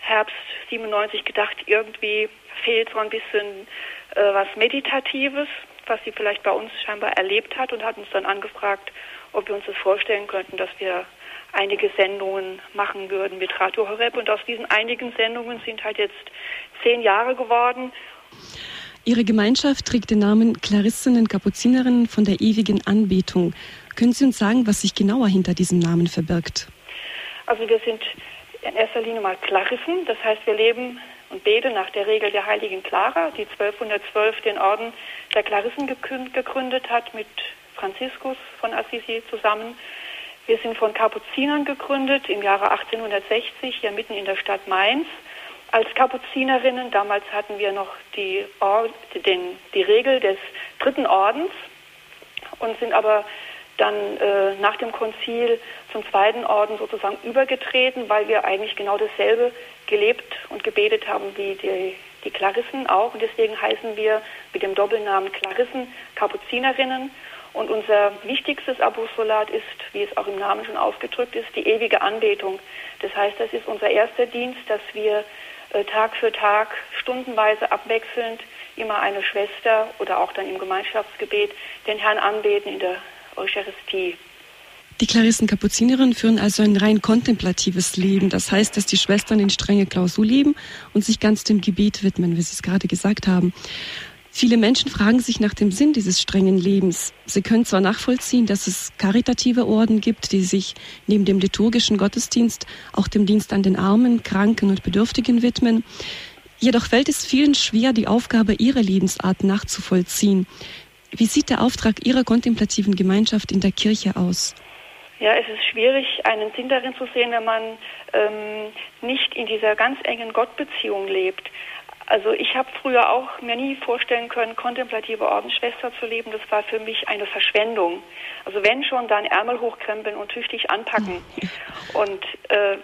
Herbst 97 gedacht, irgendwie fehlt so ein bisschen äh, was Meditatives, was sie vielleicht bei uns scheinbar erlebt hat und hat uns dann angefragt, ob wir uns das vorstellen könnten, dass wir einige Sendungen machen würden mit Radio Horeb. Und aus diesen einigen Sendungen sind halt jetzt zehn Jahre geworden. Ihre Gemeinschaft trägt den Namen Klarissinnen Kapuzinerinnen von der ewigen Anbetung. Können Sie uns sagen, was sich genauer hinter diesem Namen verbirgt? Also wir sind in erster Linie mal Klarissen, das heißt wir leben und beten nach der Regel der heiligen Clara, die 1212 den Orden der Klarissen gegründet hat mit Franziskus von Assisi zusammen. Wir sind von Kapuzinern gegründet im Jahre 1860 hier mitten in der Stadt Mainz als Kapuzinerinnen. Damals hatten wir noch die, Or den, die Regel des dritten Ordens und sind aber dann äh, nach dem Konzil zum zweiten Orden sozusagen übergetreten, weil wir eigentlich genau dasselbe gelebt und gebetet haben wie die, die Klarissen auch. Und deswegen heißen wir mit dem Doppelnamen Klarissen Kapuzinerinnen. Und unser wichtigstes Apostolat ist, wie es auch im Namen schon ausgedrückt ist, die ewige Anbetung. Das heißt, das ist unser erster Dienst, dass wir äh, Tag für Tag, stundenweise abwechselnd immer eine Schwester oder auch dann im Gemeinschaftsgebet den Herrn anbeten in der Eucharistie. Die Klarissen-Kapuzinerinnen führen also ein rein kontemplatives Leben. Das heißt, dass die Schwestern in strenge Klausur leben und sich ganz dem Gebet widmen, wie Sie es gerade gesagt haben. Viele Menschen fragen sich nach dem Sinn dieses strengen Lebens. Sie können zwar nachvollziehen, dass es karitative Orden gibt, die sich neben dem liturgischen Gottesdienst auch dem Dienst an den Armen, Kranken und Bedürftigen widmen. Jedoch fällt es vielen schwer, die Aufgabe ihrer Lebensart nachzuvollziehen. Wie sieht der Auftrag Ihrer kontemplativen Gemeinschaft in der Kirche aus? Ja, es ist schwierig, einen Sinn darin zu sehen, wenn man ähm, nicht in dieser ganz engen Gottbeziehung lebt. Also ich habe früher auch mir nie vorstellen können, kontemplative Ordensschwester zu leben. Das war für mich eine Verschwendung. Also wenn schon, dann Ärmel hochkrempeln und tüchtig anpacken. Und äh,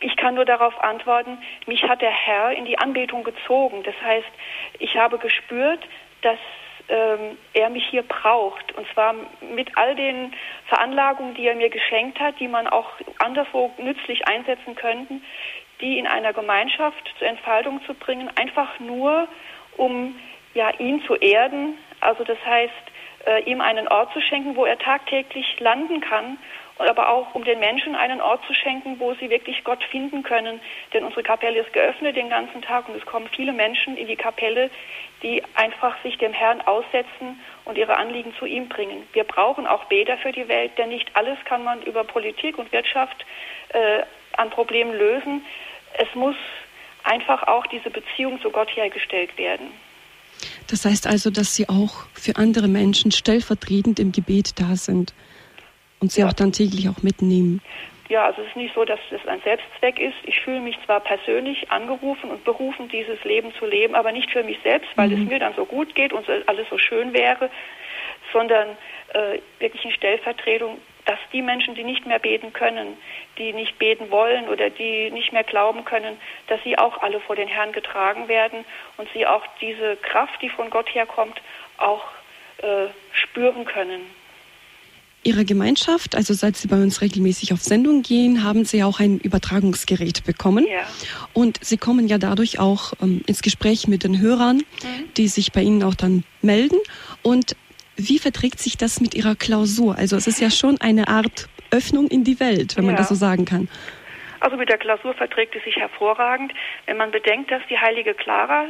ich kann nur darauf antworten, mich hat der Herr in die Anbetung gezogen. Das heißt, ich habe gespürt, dass ähm, er mich hier braucht. Und zwar mit all den Veranlagungen, die er mir geschenkt hat, die man auch anderswo nützlich einsetzen könnten, die in einer Gemeinschaft zur Entfaltung zu bringen, einfach nur, um ja, ihn zu erden. Also das heißt, äh, ihm einen Ort zu schenken, wo er tagtäglich landen kann aber auch um den Menschen einen Ort zu schenken, wo sie wirklich Gott finden können. Denn unsere Kapelle ist geöffnet den ganzen Tag und es kommen viele Menschen in die Kapelle, die einfach sich dem Herrn aussetzen und ihre Anliegen zu ihm bringen. Wir brauchen auch Beter für die Welt, denn nicht alles kann man über Politik und Wirtschaft äh, an Problemen lösen. Es muss einfach auch diese Beziehung zu Gott hergestellt werden. Das heißt also, dass Sie auch für andere Menschen stellvertretend im Gebet da sind und sie ja. auch dann täglich auch mitnehmen. Ja, also es ist nicht so, dass es ein Selbstzweck ist. Ich fühle mich zwar persönlich angerufen und berufen, dieses Leben zu leben, aber nicht für mich selbst, weil mhm. es mir dann so gut geht und alles so schön wäre, sondern äh, wirklich in Stellvertretung, dass die Menschen, die nicht mehr beten können, die nicht beten wollen oder die nicht mehr glauben können, dass sie auch alle vor den Herrn getragen werden und sie auch diese Kraft, die von Gott herkommt, auch äh, spüren können. Ihrer Gemeinschaft, also seit Sie bei uns regelmäßig auf Sendung gehen, haben Sie auch ein Übertragungsgerät bekommen. Ja. Und Sie kommen ja dadurch auch ähm, ins Gespräch mit den Hörern, mhm. die sich bei Ihnen auch dann melden. Und wie verträgt sich das mit Ihrer Klausur? Also es ist ja schon eine Art Öffnung in die Welt, wenn man das so sagen kann. Also mit der Klausur verträgt es sich hervorragend, wenn man bedenkt, dass die heilige Clara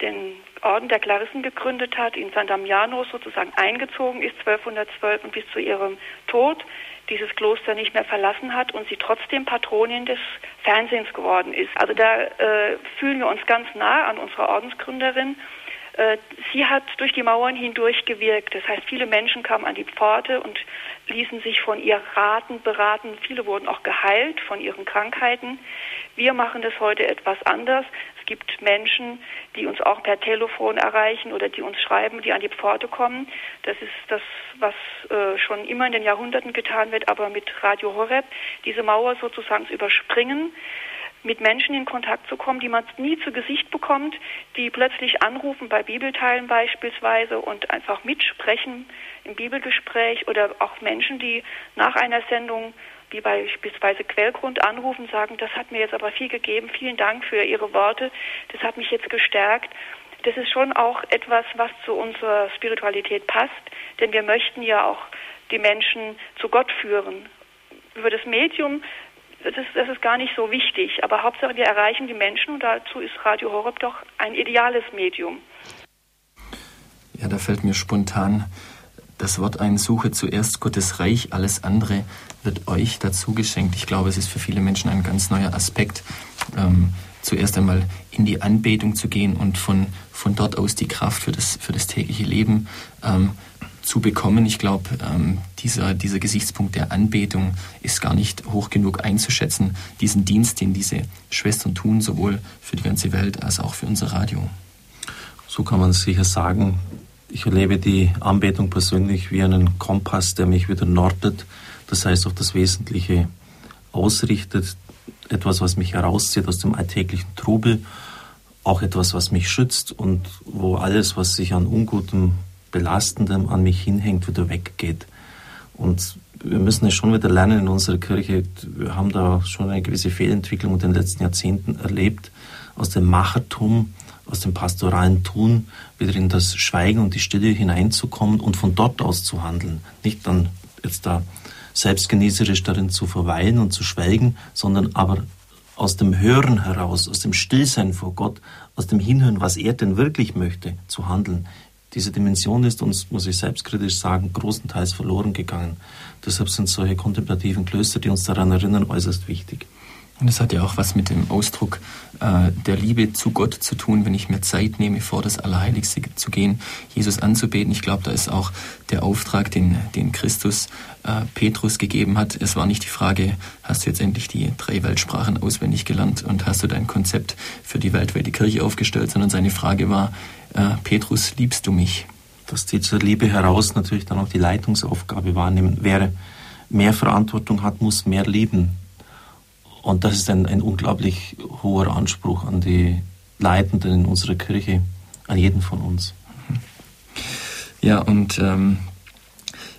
den Orden der Klarissen gegründet hat, in San Damiano sozusagen eingezogen ist, 1212 und bis zu ihrem Tod dieses Kloster nicht mehr verlassen hat und sie trotzdem Patronin des Fernsehens geworden ist. Also da äh, fühlen wir uns ganz nah an unserer Ordensgründerin. Äh, sie hat durch die Mauern hindurch gewirkt. Das heißt, viele Menschen kamen an die Pforte und ließen sich von ihr raten, beraten. Viele wurden auch geheilt von ihren Krankheiten. Wir machen das heute etwas anders. Es gibt Menschen, die uns auch per Telefon erreichen oder die uns schreiben, die an die Pforte kommen. Das ist das, was äh, schon immer in den Jahrhunderten getan wird, aber mit Radio Horeb, diese Mauer sozusagen zu überspringen mit Menschen in Kontakt zu kommen, die man nie zu Gesicht bekommt, die plötzlich anrufen bei Bibelteilen beispielsweise und einfach mitsprechen im Bibelgespräch oder auch Menschen, die nach einer Sendung wie beispielsweise Quellgrund anrufen, sagen, das hat mir jetzt aber viel gegeben, vielen Dank für Ihre Worte, das hat mich jetzt gestärkt. Das ist schon auch etwas, was zu unserer Spiritualität passt, denn wir möchten ja auch die Menschen zu Gott führen über das Medium, das ist, das ist gar nicht so wichtig. Aber Hauptsache, wir erreichen die Menschen und dazu ist Radio Horeb doch ein ideales Medium. Ja, da fällt mir spontan das Wort ein, suche zuerst Gottes Reich, alles andere wird euch dazu geschenkt. Ich glaube, es ist für viele Menschen ein ganz neuer Aspekt, ähm, zuerst einmal in die Anbetung zu gehen und von, von dort aus die Kraft für das, für das tägliche Leben ähm, zu bekommen. Ich glaube, ähm, dieser, dieser Gesichtspunkt der Anbetung ist gar nicht hoch genug einzuschätzen. Diesen Dienst, den diese Schwestern tun, sowohl für die ganze Welt als auch für unser Radio. So kann man sicher sagen. Ich erlebe die Anbetung persönlich wie einen Kompass, der mich wieder nordet, das heißt auf das Wesentliche ausrichtet, etwas, was mich herauszieht aus dem alltäglichen Trubel, auch etwas, was mich schützt und wo alles, was sich an Ungutem, Belastendem an mich hinhängt, wieder weggeht. Und wir müssen es schon wieder lernen in unserer Kirche. Wir haben da schon eine gewisse Fehlentwicklung in den letzten Jahrzehnten erlebt, aus dem Machertum, aus dem pastoralen Tun wieder in das Schweigen und die Stille hineinzukommen und von dort aus zu handeln. Nicht dann jetzt da selbstgenießerisch darin zu verweilen und zu schwelgen, sondern aber aus dem Hören heraus, aus dem Stillsein vor Gott, aus dem Hinhören, was er denn wirklich möchte, zu handeln. Diese Dimension ist uns, muss ich selbstkritisch sagen, großenteils verloren gegangen. Deshalb sind solche kontemplativen Klöster, die uns daran erinnern, äußerst wichtig. Und das hat ja auch was mit dem Ausdruck äh, der Liebe zu Gott zu tun, wenn ich mir Zeit nehme, vor das Allerheiligste zu gehen, Jesus anzubeten. Ich glaube, da ist auch der Auftrag, den, den Christus äh, Petrus gegeben hat. Es war nicht die Frage, hast du jetzt endlich die drei Weltsprachen auswendig gelernt und hast du dein Konzept für die weltweite Kirche aufgestellt, sondern seine Frage war, äh, Petrus, liebst du mich? Dass die zur Liebe heraus natürlich dann auch die Leitungsaufgabe wahrnehmen wäre. Mehr Verantwortung hat, muss mehr lieben und das ist ein, ein unglaublich hoher Anspruch an die Leitenden in unserer Kirche, an jeden von uns. Ja, und ähm,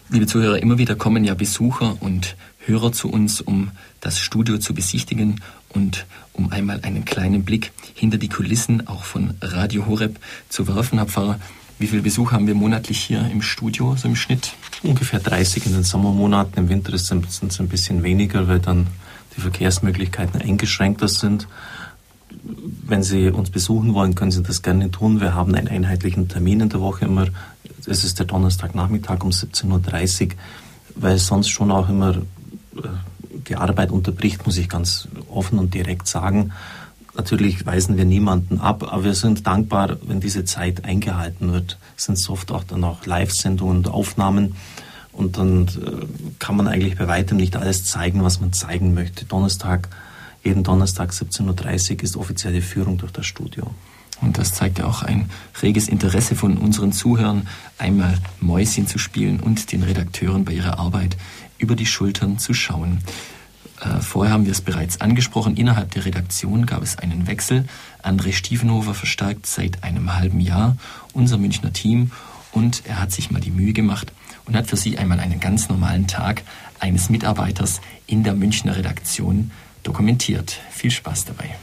liebe Zuhörer, immer wieder kommen ja Besucher und Hörer zu uns, um das Studio zu besichtigen und um einmal einen kleinen Blick hinter die Kulissen auch von Radio Horeb zu werfen. Herr Pfarrer, wie viele Besucher haben wir monatlich hier im Studio, so im Schnitt? Ungefähr 30 in den Sommermonaten. Im Winter sind es ein bisschen weniger, weil dann die Verkehrsmöglichkeiten eingeschränkter sind. Wenn Sie uns besuchen wollen, können Sie das gerne tun. Wir haben einen einheitlichen Termin in der Woche immer. Es ist der Donnerstagnachmittag um 17.30 Uhr, weil sonst schon auch immer äh, die Arbeit unterbricht, muss ich ganz offen und direkt sagen. Natürlich weisen wir niemanden ab, aber wir sind dankbar, wenn diese Zeit eingehalten wird. Es sind oft auch dann auch Live-Sendungen und Aufnahmen. Und dann äh, kann man eigentlich bei weitem nicht alles zeigen, was man zeigen möchte. Donnerstag, jeden Donnerstag 17.30 Uhr ist offizielle Führung durch das Studio. Und das zeigt ja auch ein reges Interesse von unseren Zuhörern, einmal Mäuschen zu spielen und den Redakteuren bei ihrer Arbeit über die Schultern zu schauen. Äh, vorher haben wir es bereits angesprochen, innerhalb der Redaktion gab es einen Wechsel. André Stiefenhofer verstärkt seit einem halben Jahr unser Münchner Team und er hat sich mal die Mühe gemacht, und hat für Sie einmal einen ganz normalen Tag eines Mitarbeiters in der Münchner Redaktion dokumentiert. Viel Spaß dabei.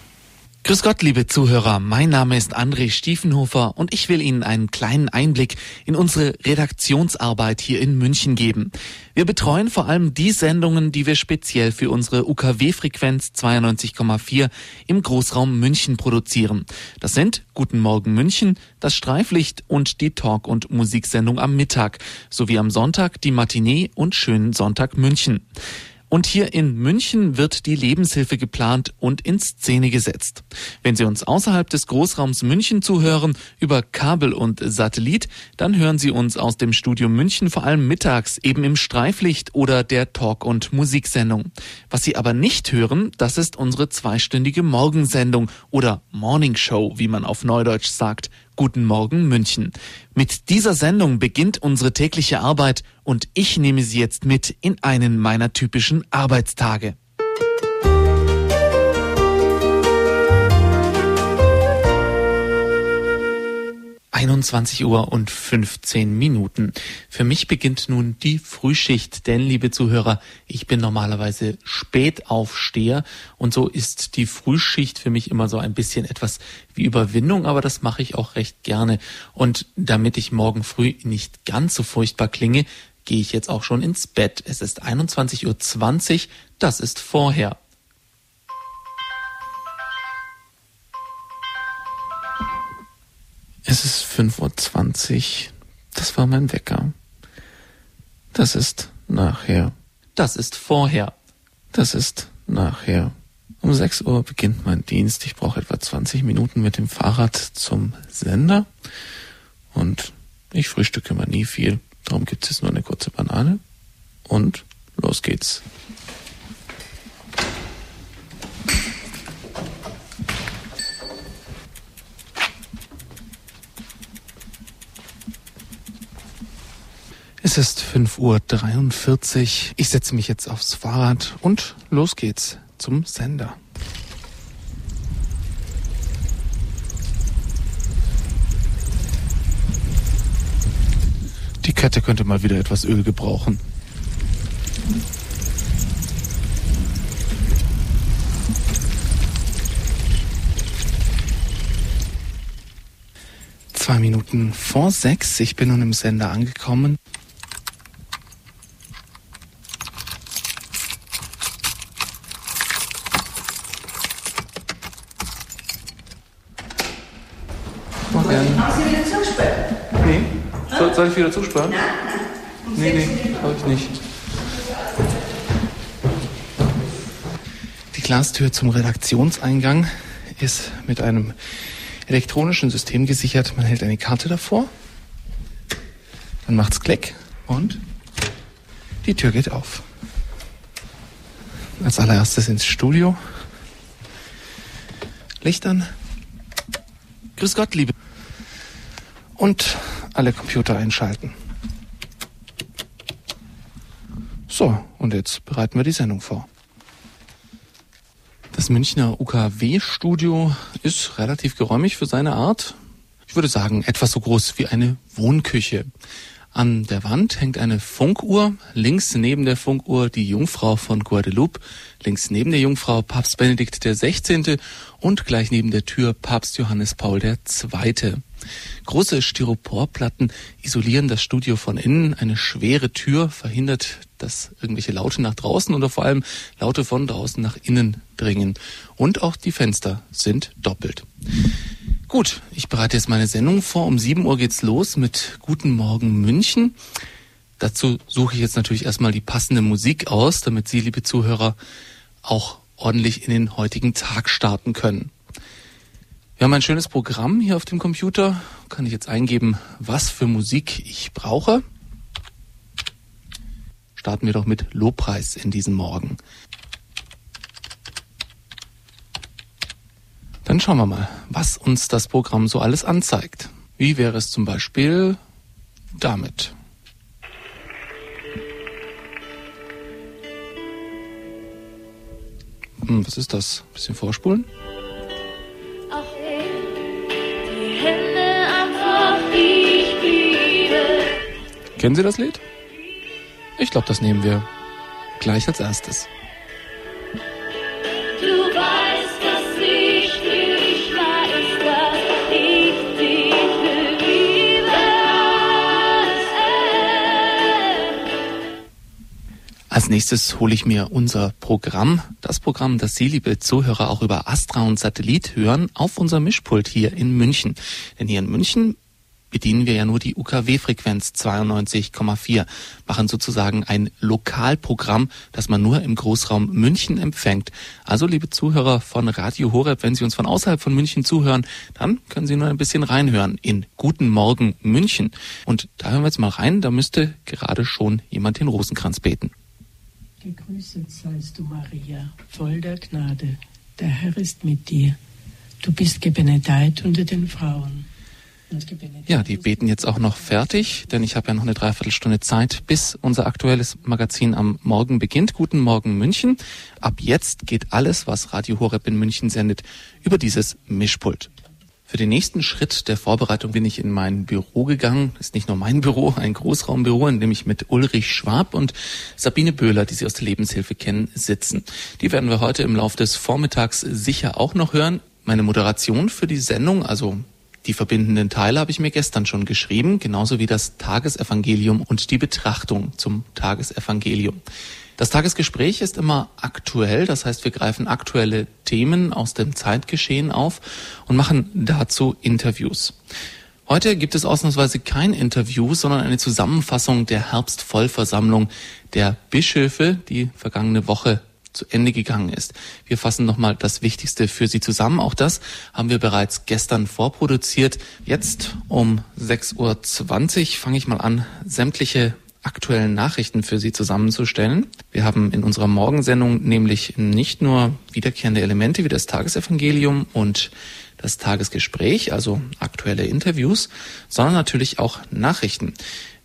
Grüß Gott, liebe Zuhörer. Mein Name ist André Stiefenhofer und ich will Ihnen einen kleinen Einblick in unsere Redaktionsarbeit hier in München geben. Wir betreuen vor allem die Sendungen, die wir speziell für unsere UKW-Frequenz 92,4 im Großraum München produzieren. Das sind Guten Morgen München, das Streiflicht und die Talk- und Musiksendung am Mittag, sowie am Sonntag die Matinee und Schönen Sonntag München. Und hier in München wird die Lebenshilfe geplant und in Szene gesetzt. Wenn Sie uns außerhalb des Großraums München zuhören, über Kabel und Satellit, dann hören Sie uns aus dem Studio München vor allem mittags eben im Streiflicht oder der Talk- und Musiksendung. Was Sie aber nicht hören, das ist unsere zweistündige Morgensendung oder Morning Show, wie man auf Neudeutsch sagt. Guten Morgen München. Mit dieser Sendung beginnt unsere tägliche Arbeit und ich nehme Sie jetzt mit in einen meiner typischen Arbeitstage. 21 Uhr und 15 Minuten. Für mich beginnt nun die Frühschicht, denn, liebe Zuhörer, ich bin normalerweise Spätaufsteher und so ist die Frühschicht für mich immer so ein bisschen etwas wie Überwindung, aber das mache ich auch recht gerne. Und damit ich morgen früh nicht ganz so furchtbar klinge, gehe ich jetzt auch schon ins Bett. Es ist 21.20 Uhr, das ist vorher. Es ist 5.20 Uhr, das war mein Wecker. Das ist nachher. Das ist vorher. Das ist nachher. Um 6 Uhr beginnt mein Dienst. Ich brauche etwa 20 Minuten mit dem Fahrrad zum Sender. Und ich frühstücke immer nie viel. Darum gibt es nur eine kurze Banane. Und los geht's. Es ist 5.43 Uhr. Ich setze mich jetzt aufs Fahrrad und los geht's zum Sender. Die Kette könnte mal wieder etwas Öl gebrauchen. Zwei Minuten vor sechs. Ich bin nun im Sender angekommen. Soll ich wieder zusperren? Nein, nein. Nee, nee, habe ich nicht. Die Glastür zum Redaktionseingang ist mit einem elektronischen System gesichert. Man hält eine Karte davor, dann macht's Klick und die Tür geht auf. Als allererstes ins Studio. Licht an. Grüß Gott, liebe. Und alle Computer einschalten. So, und jetzt bereiten wir die Sendung vor. Das Münchner UKW-Studio ist relativ geräumig für seine Art. Ich würde sagen, etwas so groß wie eine Wohnküche. An der Wand hängt eine Funkuhr, links neben der Funkuhr die Jungfrau von Guadeloupe, links neben der Jungfrau Papst Benedikt XVI. und gleich neben der Tür Papst Johannes Paul II. Große Styroporplatten isolieren das Studio von innen. Eine schwere Tür verhindert, dass irgendwelche Laute nach draußen oder vor allem Laute von draußen nach innen dringen. Und auch die Fenster sind doppelt. Gut, ich bereite jetzt meine Sendung vor. Um 7 Uhr geht's los mit Guten Morgen München. Dazu suche ich jetzt natürlich erstmal die passende Musik aus, damit Sie, liebe Zuhörer, auch ordentlich in den heutigen Tag starten können. Wir haben ein schönes Programm hier auf dem Computer. Kann ich jetzt eingeben, was für Musik ich brauche. Starten wir doch mit Lobpreis in diesem Morgen. Dann schauen wir mal, was uns das Programm so alles anzeigt. Wie wäre es zum Beispiel damit? Hm, was ist das? Bisschen vorspulen? Kennen Sie das Lied? Ich glaube, das nehmen wir gleich als erstes. Als nächstes hole ich mir unser Programm, das Programm, das Sie, liebe Zuhörer, auch über Astra und Satellit hören, auf unser Mischpult hier in München. Denn hier in München bedienen wir ja nur die UKW-Frequenz 92,4, machen sozusagen ein Lokalprogramm, das man nur im Großraum München empfängt. Also, liebe Zuhörer von Radio Horeb, wenn Sie uns von außerhalb von München zuhören, dann können Sie nur ein bisschen reinhören in Guten Morgen München. Und da hören wir jetzt mal rein, da müsste gerade schon jemand den Rosenkranz beten. Gegrüßet seist du, Maria, voll der Gnade. Der Herr ist mit dir. Du bist gebenedeit unter den Frauen ja, die beten jetzt auch noch fertig, denn ich habe ja noch eine Dreiviertelstunde Zeit, bis unser aktuelles Magazin am Morgen beginnt. Guten Morgen München. Ab jetzt geht alles, was Radio Horeb in München sendet, über dieses Mischpult. Für den nächsten Schritt der Vorbereitung bin ich in mein Büro gegangen. Ist nicht nur mein Büro, ein Großraumbüro, in dem ich mit Ulrich Schwab und Sabine Böhler, die Sie aus der Lebenshilfe kennen, sitzen. Die werden wir heute im Laufe des Vormittags sicher auch noch hören. Meine Moderation für die Sendung, also Die verbindenden Teile habe ich mir gestern schon geschrieben, genauso wie das Tagesevangelium und die Betrachtung zum Tagesevangelium. Das Tagesgespräch ist immer aktuell, das heißt, wir greifen aktuelle Themen aus dem Zeitgeschehen auf und machen dazu Interviews. Heute gibt es ausnahmsweise kein Interview, sondern eine Zusammenfassung der Herbstvollversammlung der Bischöfe, die vergangene Woche zu Ende gegangen ist. Wir fassen nochmal das Wichtigste für Sie zusammen. Auch das haben wir bereits gestern vorproduziert. Jetzt um 6.20 Uhr fange ich mal an, sämtliche aktuellen Nachrichten für Sie zusammenzustellen. Wir haben in unserer Morgensendung nämlich nicht nur wiederkehrende Elemente wie das Tagesevangelium und das Tagesgespräch, also aktuelle Interviews, sondern natürlich auch Nachrichten.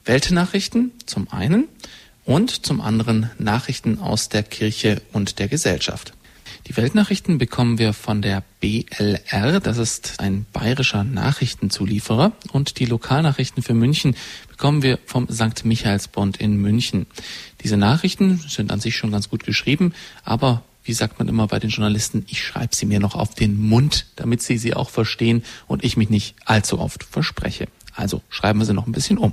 Weltnachrichten zum einen und zum anderen Nachrichten aus der Kirche und der Gesellschaft. Die Weltnachrichten bekommen wir von der BLR, das ist ein bayerischer Nachrichtenzulieferer, und die Lokalnachrichten für München bekommen wir vom St. Michaelsbund in München. Diese Nachrichten sind an sich schon ganz gut geschrieben, aber wie sagt man immer bei den Journalisten, ich schreibe sie mir noch auf den Mund, damit sie sie auch verstehen und ich mich nicht allzu oft verspreche. Also schreiben wir sie noch ein bisschen um.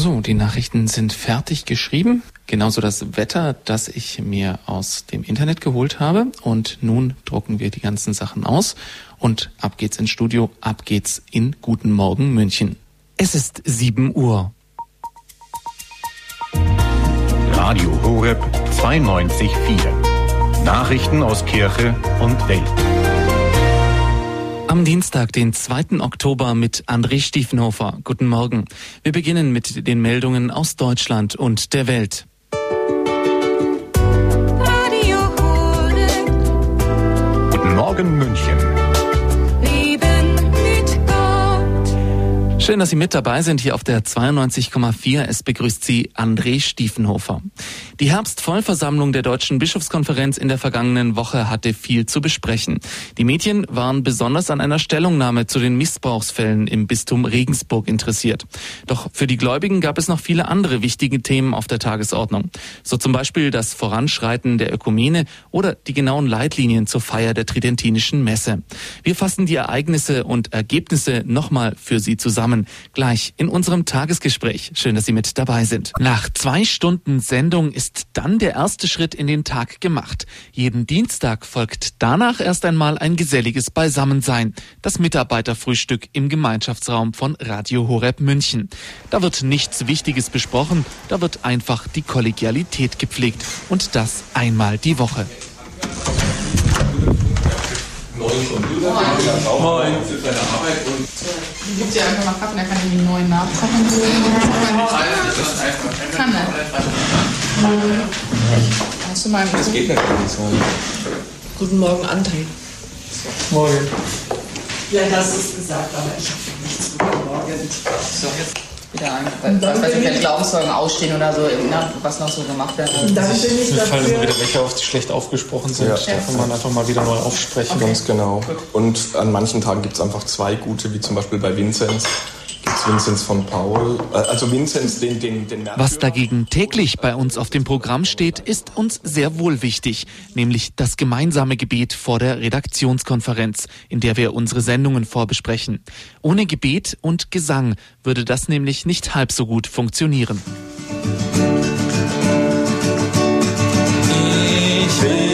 So, die Nachrichten sind fertig geschrieben. Genauso das Wetter, das ich mir aus dem Internet geholt habe. Und nun drucken wir die ganzen Sachen aus. Und ab geht's ins Studio, ab geht's in Guten Morgen München. Es ist 7 Uhr. Radio Horeb 92.4. Nachrichten aus Kirche und Welt. Am Dienstag, den 2. Oktober mit André Stiefenhofer. Guten Morgen. Wir beginnen mit den Meldungen aus Deutschland und der Welt. Guten Morgen München. Schön, dass Sie mit dabei sind hier auf der 92,4. Es begrüßt Sie André Stiefenhofer. Die Herbstvollversammlung der Deutschen Bischofskonferenz in der vergangenen Woche hatte viel zu besprechen. Die Medien waren besonders an einer Stellungnahme zu den Missbrauchsfällen im Bistum Regensburg interessiert. Doch für die Gläubigen gab es noch viele andere wichtige Themen auf der Tagesordnung. So zum Beispiel das Voranschreiten der Ökumene oder die genauen Leitlinien zur Feier der Tridentinischen Messe. Wir fassen die Ereignisse und Ergebnisse nochmal für Sie zusammen zusammen. Gleich in unserem Tagesgespräch. Schön, dass Sie mit dabei sind. Nach zwei Stunden Sendung ist dann der erste Schritt in den Tag gemacht. Jeden Dienstag folgt danach erst einmal ein geselliges Beisammensein. Das Mitarbeiterfrühstück im Gemeinschaftsraum von Radio Horeb München. Da wird nichts Wichtiges besprochen, da wird einfach die Kollegialität gepflegt. Und das einmal die Woche. Moin. Moin. Für seine Arbeit und. Gibt ihr einfach mal Kaffee, dann kann ich den neuen nachkochen. Kann er. Hast du mal Das geht natürlich nicht so. Guten Morgen, André. Moin. Ja, hast du es gesagt, aber ich habe nichts. Guten Morgen. So, jetzt wieder ein, weil, weiß nicht, wenn Glaubenszeugen ausstehen oder so, na, was noch so gemacht wird. Dann bin ich Mir fallen immer wieder welche auf, die schlecht aufgesprochen sind. Ja. Da kann man einfach mal wieder neu aufsprechen. Okay. Ganz genau. Und an manchen Tagen gibt es einfach zwei gute, wie zum Beispiel bei Vinzenz Vinzenz von Paul, äh, also Vinzenz den, den, den. Was dagegen täglich bei uns auf dem Programm steht, ist uns sehr wohl wichtig, nämlich das gemeinsame Gebet vor der Redaktionskonferenz, in der wir unsere Sendungen vorbesprechen. Ohne Gebet und Gesang würde das nämlich nicht halb so gut funktionieren. Ich will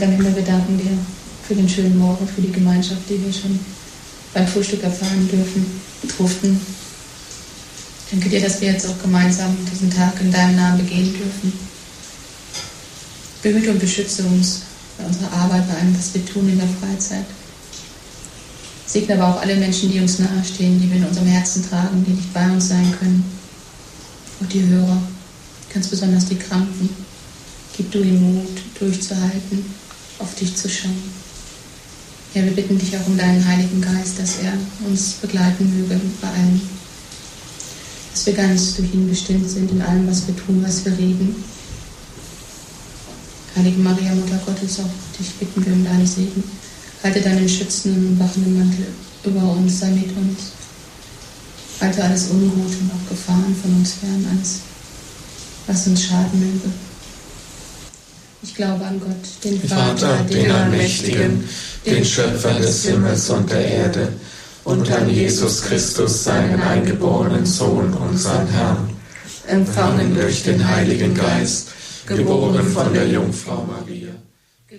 Im Himmel, wir danken dir für den schönen Morgen, für die Gemeinschaft, die wir schon beim Frühstück erfahren dürfen, durften. Danke dir, dass wir jetzt auch gemeinsam diesen Tag in deinem Namen begehen dürfen. Behüte und beschütze uns bei unserer Arbeit, bei allem, was wir tun in der Freizeit. Segne aber auch alle Menschen, die uns nahestehen, die wir in unserem Herzen tragen, die nicht bei uns sein können. Auch die Hörer, ganz besonders die Kranken. Gib du ihm Mut, durchzuhalten, auf dich zu schauen. Ja, wir bitten dich auch um deinen Heiligen Geist, dass er uns begleiten möge bei allem. Dass wir ganz durch ihn bestimmt sind in allem, was wir tun, was wir reden. Heilige Maria, Mutter Gottes, auch dich bitten wir um deinen Segen. Halte deinen schützenden und wachenden Mantel über uns, sei mit uns. Halte alles Ungut und auch Gefahren von uns fern, alles, was uns schaden möge. Ich glaube an Gott, den Vater, den Allmächtigen, den Schöpfer des Himmels und der Erde, und an Jesus Christus, seinen eingeborenen Sohn, unseren Herrn, empfangen durch den Heiligen Geist, geboren von der Jungfrau Maria.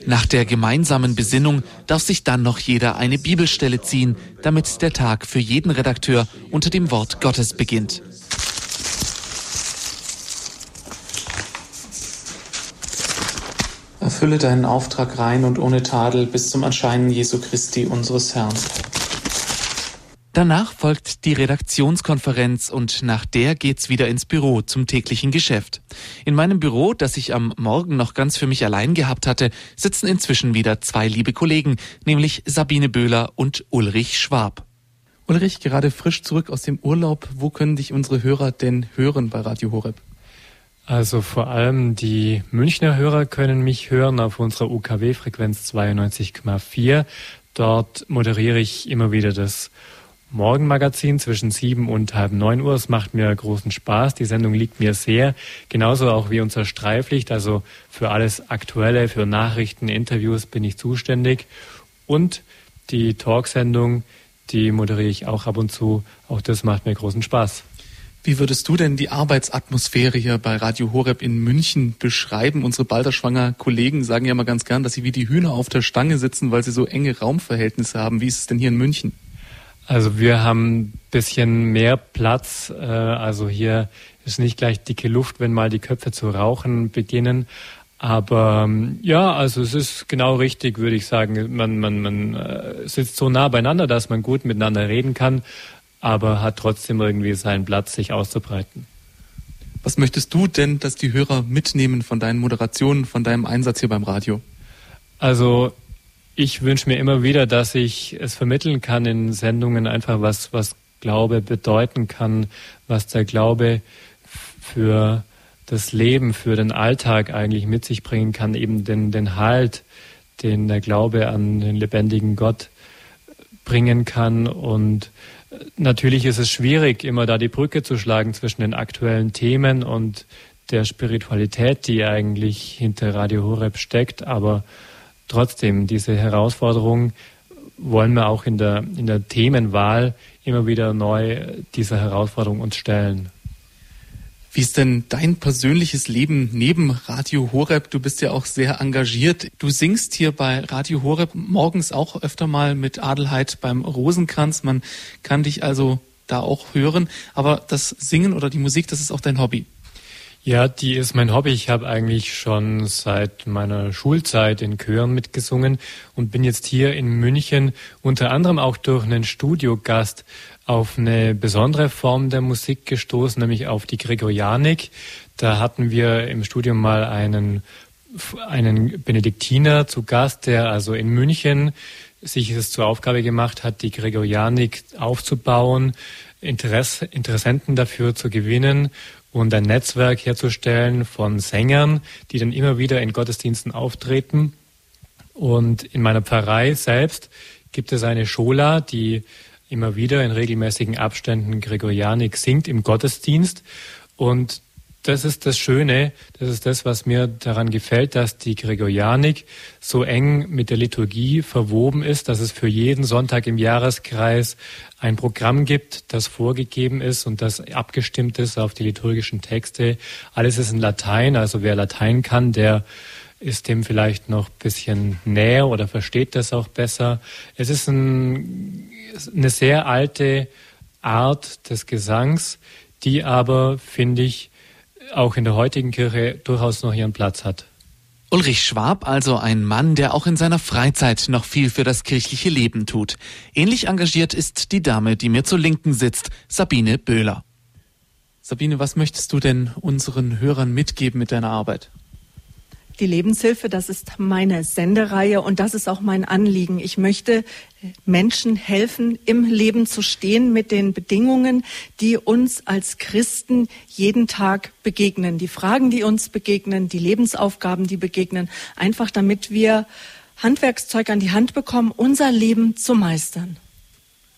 Nach der gemeinsamen Besinnung darf sich dann noch jeder eine Bibelstelle ziehen, damit der Tag für jeden Redakteur unter dem Wort Gottes beginnt. Erfülle deinen Auftrag rein und ohne Tadel bis zum Erscheinen Jesu Christi, unseres Herrn. Danach folgt die Redaktionskonferenz und nach der geht's wieder ins Büro zum täglichen Geschäft. In meinem Büro, das ich am Morgen noch ganz für mich allein gehabt hatte, sitzen inzwischen wieder zwei liebe Kollegen, nämlich Sabine Böhler und Ulrich Schwab. Ulrich, gerade frisch zurück aus dem Urlaub, wo können dich unsere Hörer denn hören bei Radio Horeb? Also vor allem die Münchner Hörer können mich hören auf unserer UKW-Frequenz 92,4. Dort moderiere ich immer wieder das Morgenmagazin zwischen sieben und halb neun Uhr. Es macht mir großen Spaß. Die Sendung liegt mir sehr. Genauso auch wie unser Streiflicht. Also für alles Aktuelle, für Nachrichten, Interviews bin ich zuständig. Und die Talksendung, die moderiere ich auch ab und zu. Auch das macht mir großen Spaß. Wie würdest du denn die Arbeitsatmosphäre hier bei Radio Horeb in München beschreiben? Unsere balderschwanger Kollegen sagen ja mal ganz gern, dass sie wie die Hühner auf der Stange sitzen, weil sie so enge Raumverhältnisse haben. Wie ist es denn hier in München? Also wir haben ein bisschen mehr Platz. Äh, also hier ist nicht gleich dicke Luft, wenn mal die Köpfe zu rauchen beginnen. Aber ähm, ja, also es ist genau richtig, würde ich sagen. Man, man, man äh, sitzt so nah beieinander, dass man gut miteinander reden kann, aber hat trotzdem irgendwie seinen Platz, sich auszubreiten. Was möchtest du denn, dass die Hörer mitnehmen von deinen Moderationen, von deinem Einsatz hier beim Radio? Also ich wünsche mir immer wieder, dass ich es vermitteln kann in Sendungen einfach was, was Glaube bedeuten kann, was der Glaube für das Leben, für den Alltag eigentlich mit sich bringen kann, eben den, den Halt, den der Glaube an den lebendigen Gott bringen kann. Und natürlich ist es schwierig, immer da die Brücke zu schlagen zwischen den aktuellen Themen und der Spiritualität, die eigentlich hinter Radio Horeb steckt. Aber trotzdem, diese Herausforderung wollen wir auch in der, in der Themenwahl immer wieder neu dieser Herausforderung uns stellen. Wie ist denn dein persönliches Leben neben Radio Horeb? Du bist ja auch sehr engagiert. Du singst hier bei Radio Horeb morgens auch öfter mal mit Adelheid beim Rosenkranz. Man kann dich also da auch hören. Aber das Singen oder die Musik, das ist auch dein Hobby. Ja, die ist mein Hobby. Ich habe eigentlich schon seit meiner Schulzeit in Chören mitgesungen und bin jetzt hier in München unter anderem auch durch einen Studiogast auf eine besondere Form der Musik gestoßen, nämlich auf die Gregorianik. Da hatten wir im Studium mal einen, einen Benediktiner zu Gast, der also in München sich es zur Aufgabe gemacht hat, die Gregorianik aufzubauen, Interesse, Interessenten dafür zu gewinnen und ein Netzwerk herzustellen von Sängern, die dann immer wieder in Gottesdiensten auftreten. Und in meiner Pfarrei selbst gibt es eine Schola, die immer wieder in regelmäßigen Abständen Gregorianik singt im Gottesdienst. Und das ist das Schöne, das ist das, was mir daran gefällt, dass die Gregorianik so eng mit der Liturgie verwoben ist, dass es für jeden Sonntag im Jahreskreis ein Programm gibt, das vorgegeben ist und das abgestimmt ist auf die liturgischen Texte. Alles ist in Latein, also wer Latein kann, der ist dem vielleicht noch bisschen näher oder versteht das auch besser. Es ist ein, eine sehr alte Art des Gesangs, die aber, finde ich, auch in der heutigen Kirche durchaus noch ihren Platz hat. Ulrich Schwab also ein Mann, der auch in seiner Freizeit noch viel für das kirchliche Leben tut. Ähnlich engagiert ist die Dame, die mir zur Linken sitzt, Sabine Böhler. Sabine, was möchtest du denn unseren Hörern mitgeben mit deiner Arbeit? Die Lebenshilfe, das ist meine Sendereihe und das ist auch mein Anliegen. Ich möchte Menschen helfen, im Leben zu stehen mit den Bedingungen, die uns als Christen jeden Tag begegnen. Die Fragen, die uns begegnen, die Lebensaufgaben, die begegnen, einfach damit wir Handwerkszeug an die Hand bekommen, unser Leben zu meistern.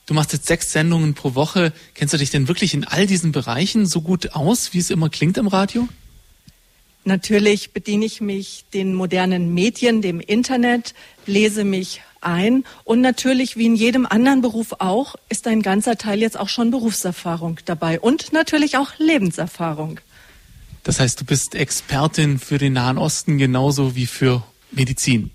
Du machst jetzt sechs Sendungen pro Woche. Kennst du dich denn wirklich in all diesen Bereichen so gut aus, wie es immer klingt im Radio? Natürlich bediene ich mich den modernen Medien, dem Internet, lese mich ein und natürlich, wie in jedem anderen Beruf auch, ist ein ganzer Teil jetzt auch schon Berufserfahrung dabei und natürlich auch Lebenserfahrung. Das heißt, du bist Expertin für den Nahen Osten genauso wie für Medizin.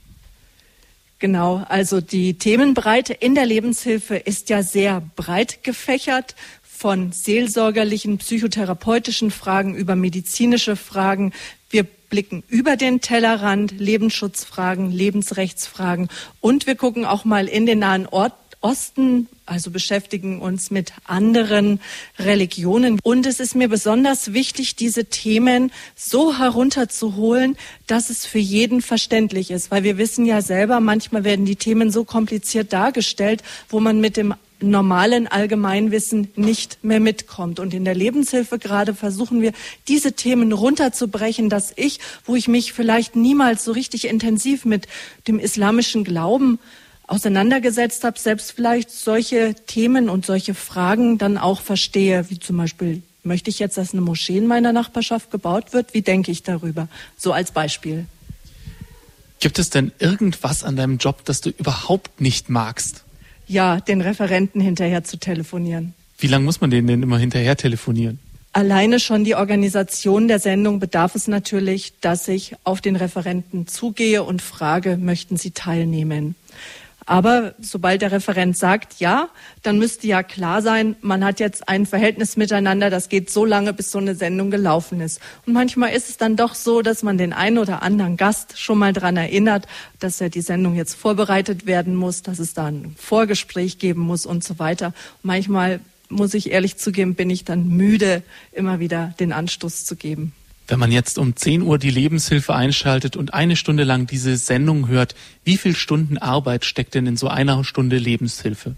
Genau, also die Themenbreite in der Lebenshilfe ist ja sehr breit gefächert von seelsorgerlichen, psychotherapeutischen Fragen über medizinische Fragen. Wir blicken über den Tellerrand, Lebensschutzfragen, Lebensrechtsfragen und wir gucken auch mal in den nahen Ort, Osten, also beschäftigen uns mit anderen Religionen. Und es ist mir besonders wichtig, diese Themen so herunterzuholen, dass es für jeden verständlich ist. Weil wir wissen ja selber, manchmal werden die Themen so kompliziert dargestellt, wo man mit dem normalen Allgemeinwissen nicht mehr mitkommt. Und in der Lebenshilfe gerade versuchen wir, diese Themen runterzubrechen, dass ich, wo ich mich vielleicht niemals so richtig intensiv mit dem islamischen Glauben auseinandergesetzt habe, selbst vielleicht solche Themen und solche Fragen dann auch verstehe, wie zum Beispiel, möchte ich jetzt, dass eine Moschee in meiner Nachbarschaft gebaut wird? Wie denke ich darüber? So als Beispiel. Gibt es denn irgendwas an deinem Job, das du überhaupt nicht magst? ja, den Referenten hinterher zu telefonieren. Wie lange muss man denen denn immer hinterher telefonieren? Alleine schon die Organisation der Sendung bedarf es natürlich, dass ich auf den Referenten zugehe und frage, möchten Sie teilnehmen? Aber sobald der Referent sagt ja, dann müsste ja klar sein, man hat jetzt ein Verhältnis miteinander, das geht so lange, bis so eine Sendung gelaufen ist. Und manchmal ist es dann doch so, dass man den einen oder anderen Gast schon mal daran erinnert, dass ja die Sendung jetzt vorbereitet werden muss, dass es da ein Vorgespräch geben muss und so weiter. Manchmal muss ich ehrlich zugeben, bin ich dann müde, immer wieder den Anstoß zu geben. Wenn man jetzt um 10 Uhr die Lebenshilfe einschaltet und eine Stunde lang diese Sendung hört, wie viel Stunden Arbeit steckt denn in so einer Stunde Lebenshilfe?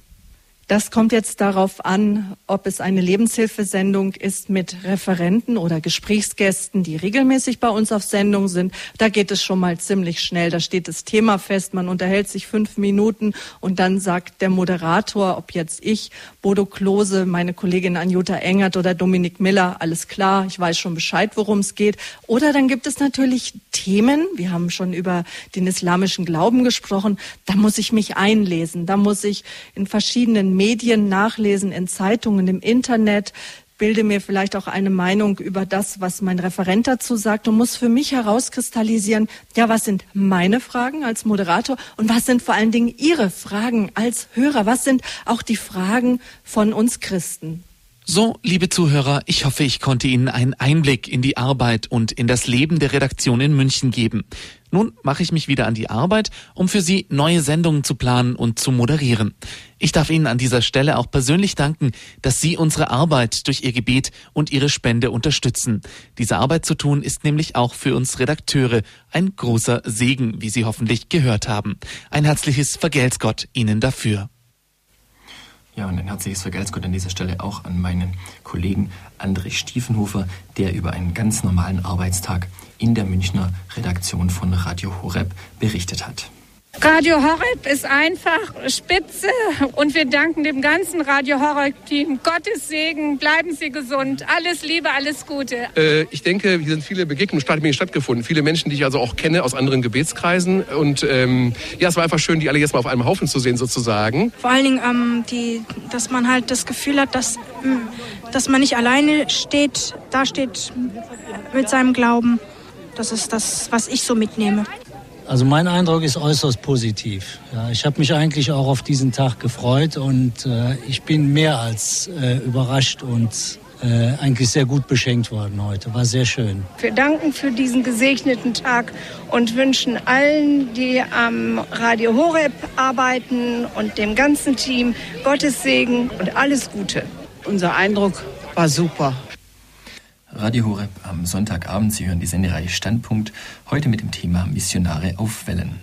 Das kommt jetzt darauf an, ob es eine Lebenshilfesendung ist mit Referenten oder Gesprächsgästen, die regelmäßig bei uns auf Sendung sind. Da geht es schon mal ziemlich schnell. Da steht das Thema fest. Man unterhält sich fünf Minuten und dann sagt der Moderator, ob jetzt ich, Bodo Klose, meine Kollegin Anjuta Engert oder Dominik Miller, alles klar, ich weiß schon Bescheid, worum es geht. Oder dann gibt es natürlich Themen. Wir haben schon über den islamischen Glauben gesprochen. Da muss ich mich einlesen. Da muss ich in verschiedenen Medien nachlesen, in Zeitungen, im Internet, bilde mir vielleicht auch eine Meinung über das, was mein Referent dazu sagt und muss für mich herauskristallisieren, ja, was sind meine Fragen als Moderator und was sind vor allen Dingen Ihre Fragen als Hörer? Was sind auch die Fragen von uns Christen? So, liebe Zuhörer, ich hoffe, ich konnte Ihnen einen Einblick in die Arbeit und in das Leben der Redaktion in München geben. Nun mache ich mich wieder an die Arbeit, um für Sie neue Sendungen zu planen und zu moderieren. Ich darf Ihnen an dieser Stelle auch persönlich danken, dass Sie unsere Arbeit durch Ihr Gebet und Ihre Spende unterstützen. Diese Arbeit zu tun ist nämlich auch für uns Redakteure ein großer Segen, wie Sie hoffentlich gehört haben. Ein herzliches Vergelt's Gott Ihnen dafür. Ja, und ein herzliches Vergelt's an dieser Stelle auch an meinen Kollegen André Stiefenhofer, der über einen ganz normalen Arbeitstag in der Münchner Redaktion von Radio Horeb berichtet hat. Radio Horeb ist einfach spitze und wir danken dem ganzen Radio Horeb-Team. Gottes Segen, bleiben Sie gesund. Alles Liebe, alles Gute. Äh, ich denke, hier sind viele Begegnungen stattgefunden. Viele Menschen, die ich also auch kenne aus anderen Gebetskreisen. Und ähm, ja, es war einfach schön, die alle jetzt mal auf einem Haufen zu sehen, sozusagen. Vor allen Dingen, ähm, die, dass man halt das Gefühl hat, dass, hm, dass man nicht alleine steht, da steht mit seinem Glauben. Das ist das, was ich so mitnehme. Also mein Eindruck ist äußerst positiv. Ja, ich habe mich eigentlich auch auf diesen Tag gefreut und äh, ich bin mehr als äh, überrascht und äh, eigentlich sehr gut beschenkt worden heute. War sehr schön. Wir danken für diesen gesegneten Tag und wünschen allen, die am Radio Horeb arbeiten und dem ganzen Team Gottes Segen und alles Gute. Unser Eindruck war super. Radio Horeb am Sonntagabend. Sie hören die Sendereihe Standpunkt, heute mit dem Thema Missionare auf Wellen.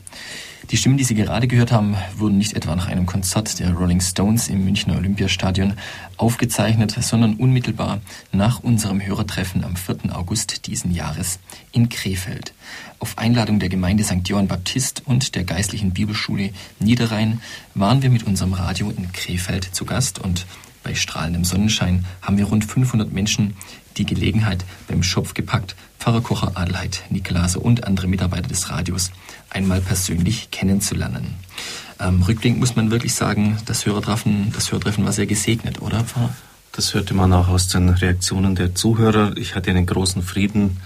Die Stimmen, die Sie gerade gehört haben, wurden nicht etwa nach einem Konzert der Rolling Stones im Münchner Olympiastadion aufgezeichnet, sondern unmittelbar nach unserem Hörertreffen am 4. August diesen Jahres in Krefeld. Auf Einladung der Gemeinde St. Johann Baptist und der Geistlichen Bibelschule Niederrhein waren wir mit unserem Radio in Krefeld zu Gast und bei strahlendem Sonnenschein haben wir rund 500 Menschen die Gelegenheit beim Schopf gepackt, Pfarrer Kocher Adelheid, Nikolase und andere Mitarbeiter des Radios einmal persönlich kennenzulernen. Ähm, rückblickend muss man wirklich sagen, das Hörertreffen, das Hörertreffen war sehr gesegnet, oder Pfarrer? Das hörte man auch aus den Reaktionen der Zuhörer. Ich hatte einen großen Frieden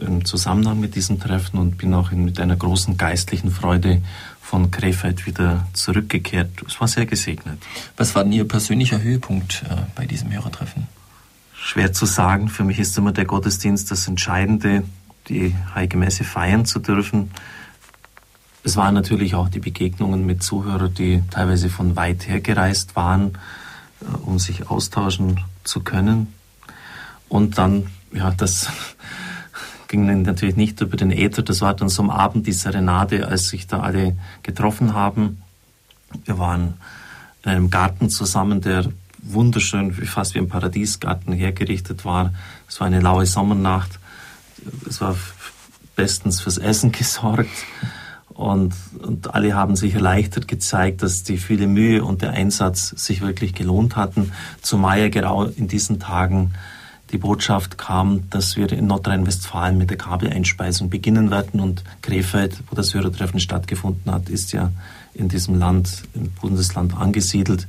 äh, im Zusammenhang mit diesem Treffen und bin auch mit einer großen geistlichen Freude von Krefeld wieder zurückgekehrt. Es war sehr gesegnet. Was war denn Ihr persönlicher Höhepunkt äh, bei diesem Hörertreffen? Schwer zu sagen. Für mich ist immer der Gottesdienst das Entscheidende, die Heilige Messe feiern zu dürfen. Es waren natürlich auch die Begegnungen mit Zuhörern, die teilweise von weit her gereist waren, äh, um sich austauschen zu können. Und dann, ja, das ging natürlich nicht über den Äther. Das war dann so am Abend die Serenade, als sich da alle getroffen haben. Wir waren in einem Garten zusammen, der wunderschön, fast wie ein Paradiesgarten hergerichtet war. Es war eine laue Sommernacht. Es war bestens fürs Essen gesorgt. Und, und alle haben sich erleichtert gezeigt, dass die viele Mühe und der Einsatz sich wirklich gelohnt hatten. Zumal ja genau in diesen Tagen die Botschaft kam, dass wir in Nordrhein-Westfalen mit der Kabeleinspeisung beginnen werden. Und Krefeld, wo das Hörertreffen stattgefunden hat, ist ja in diesem Land, im Bundesland angesiedelt.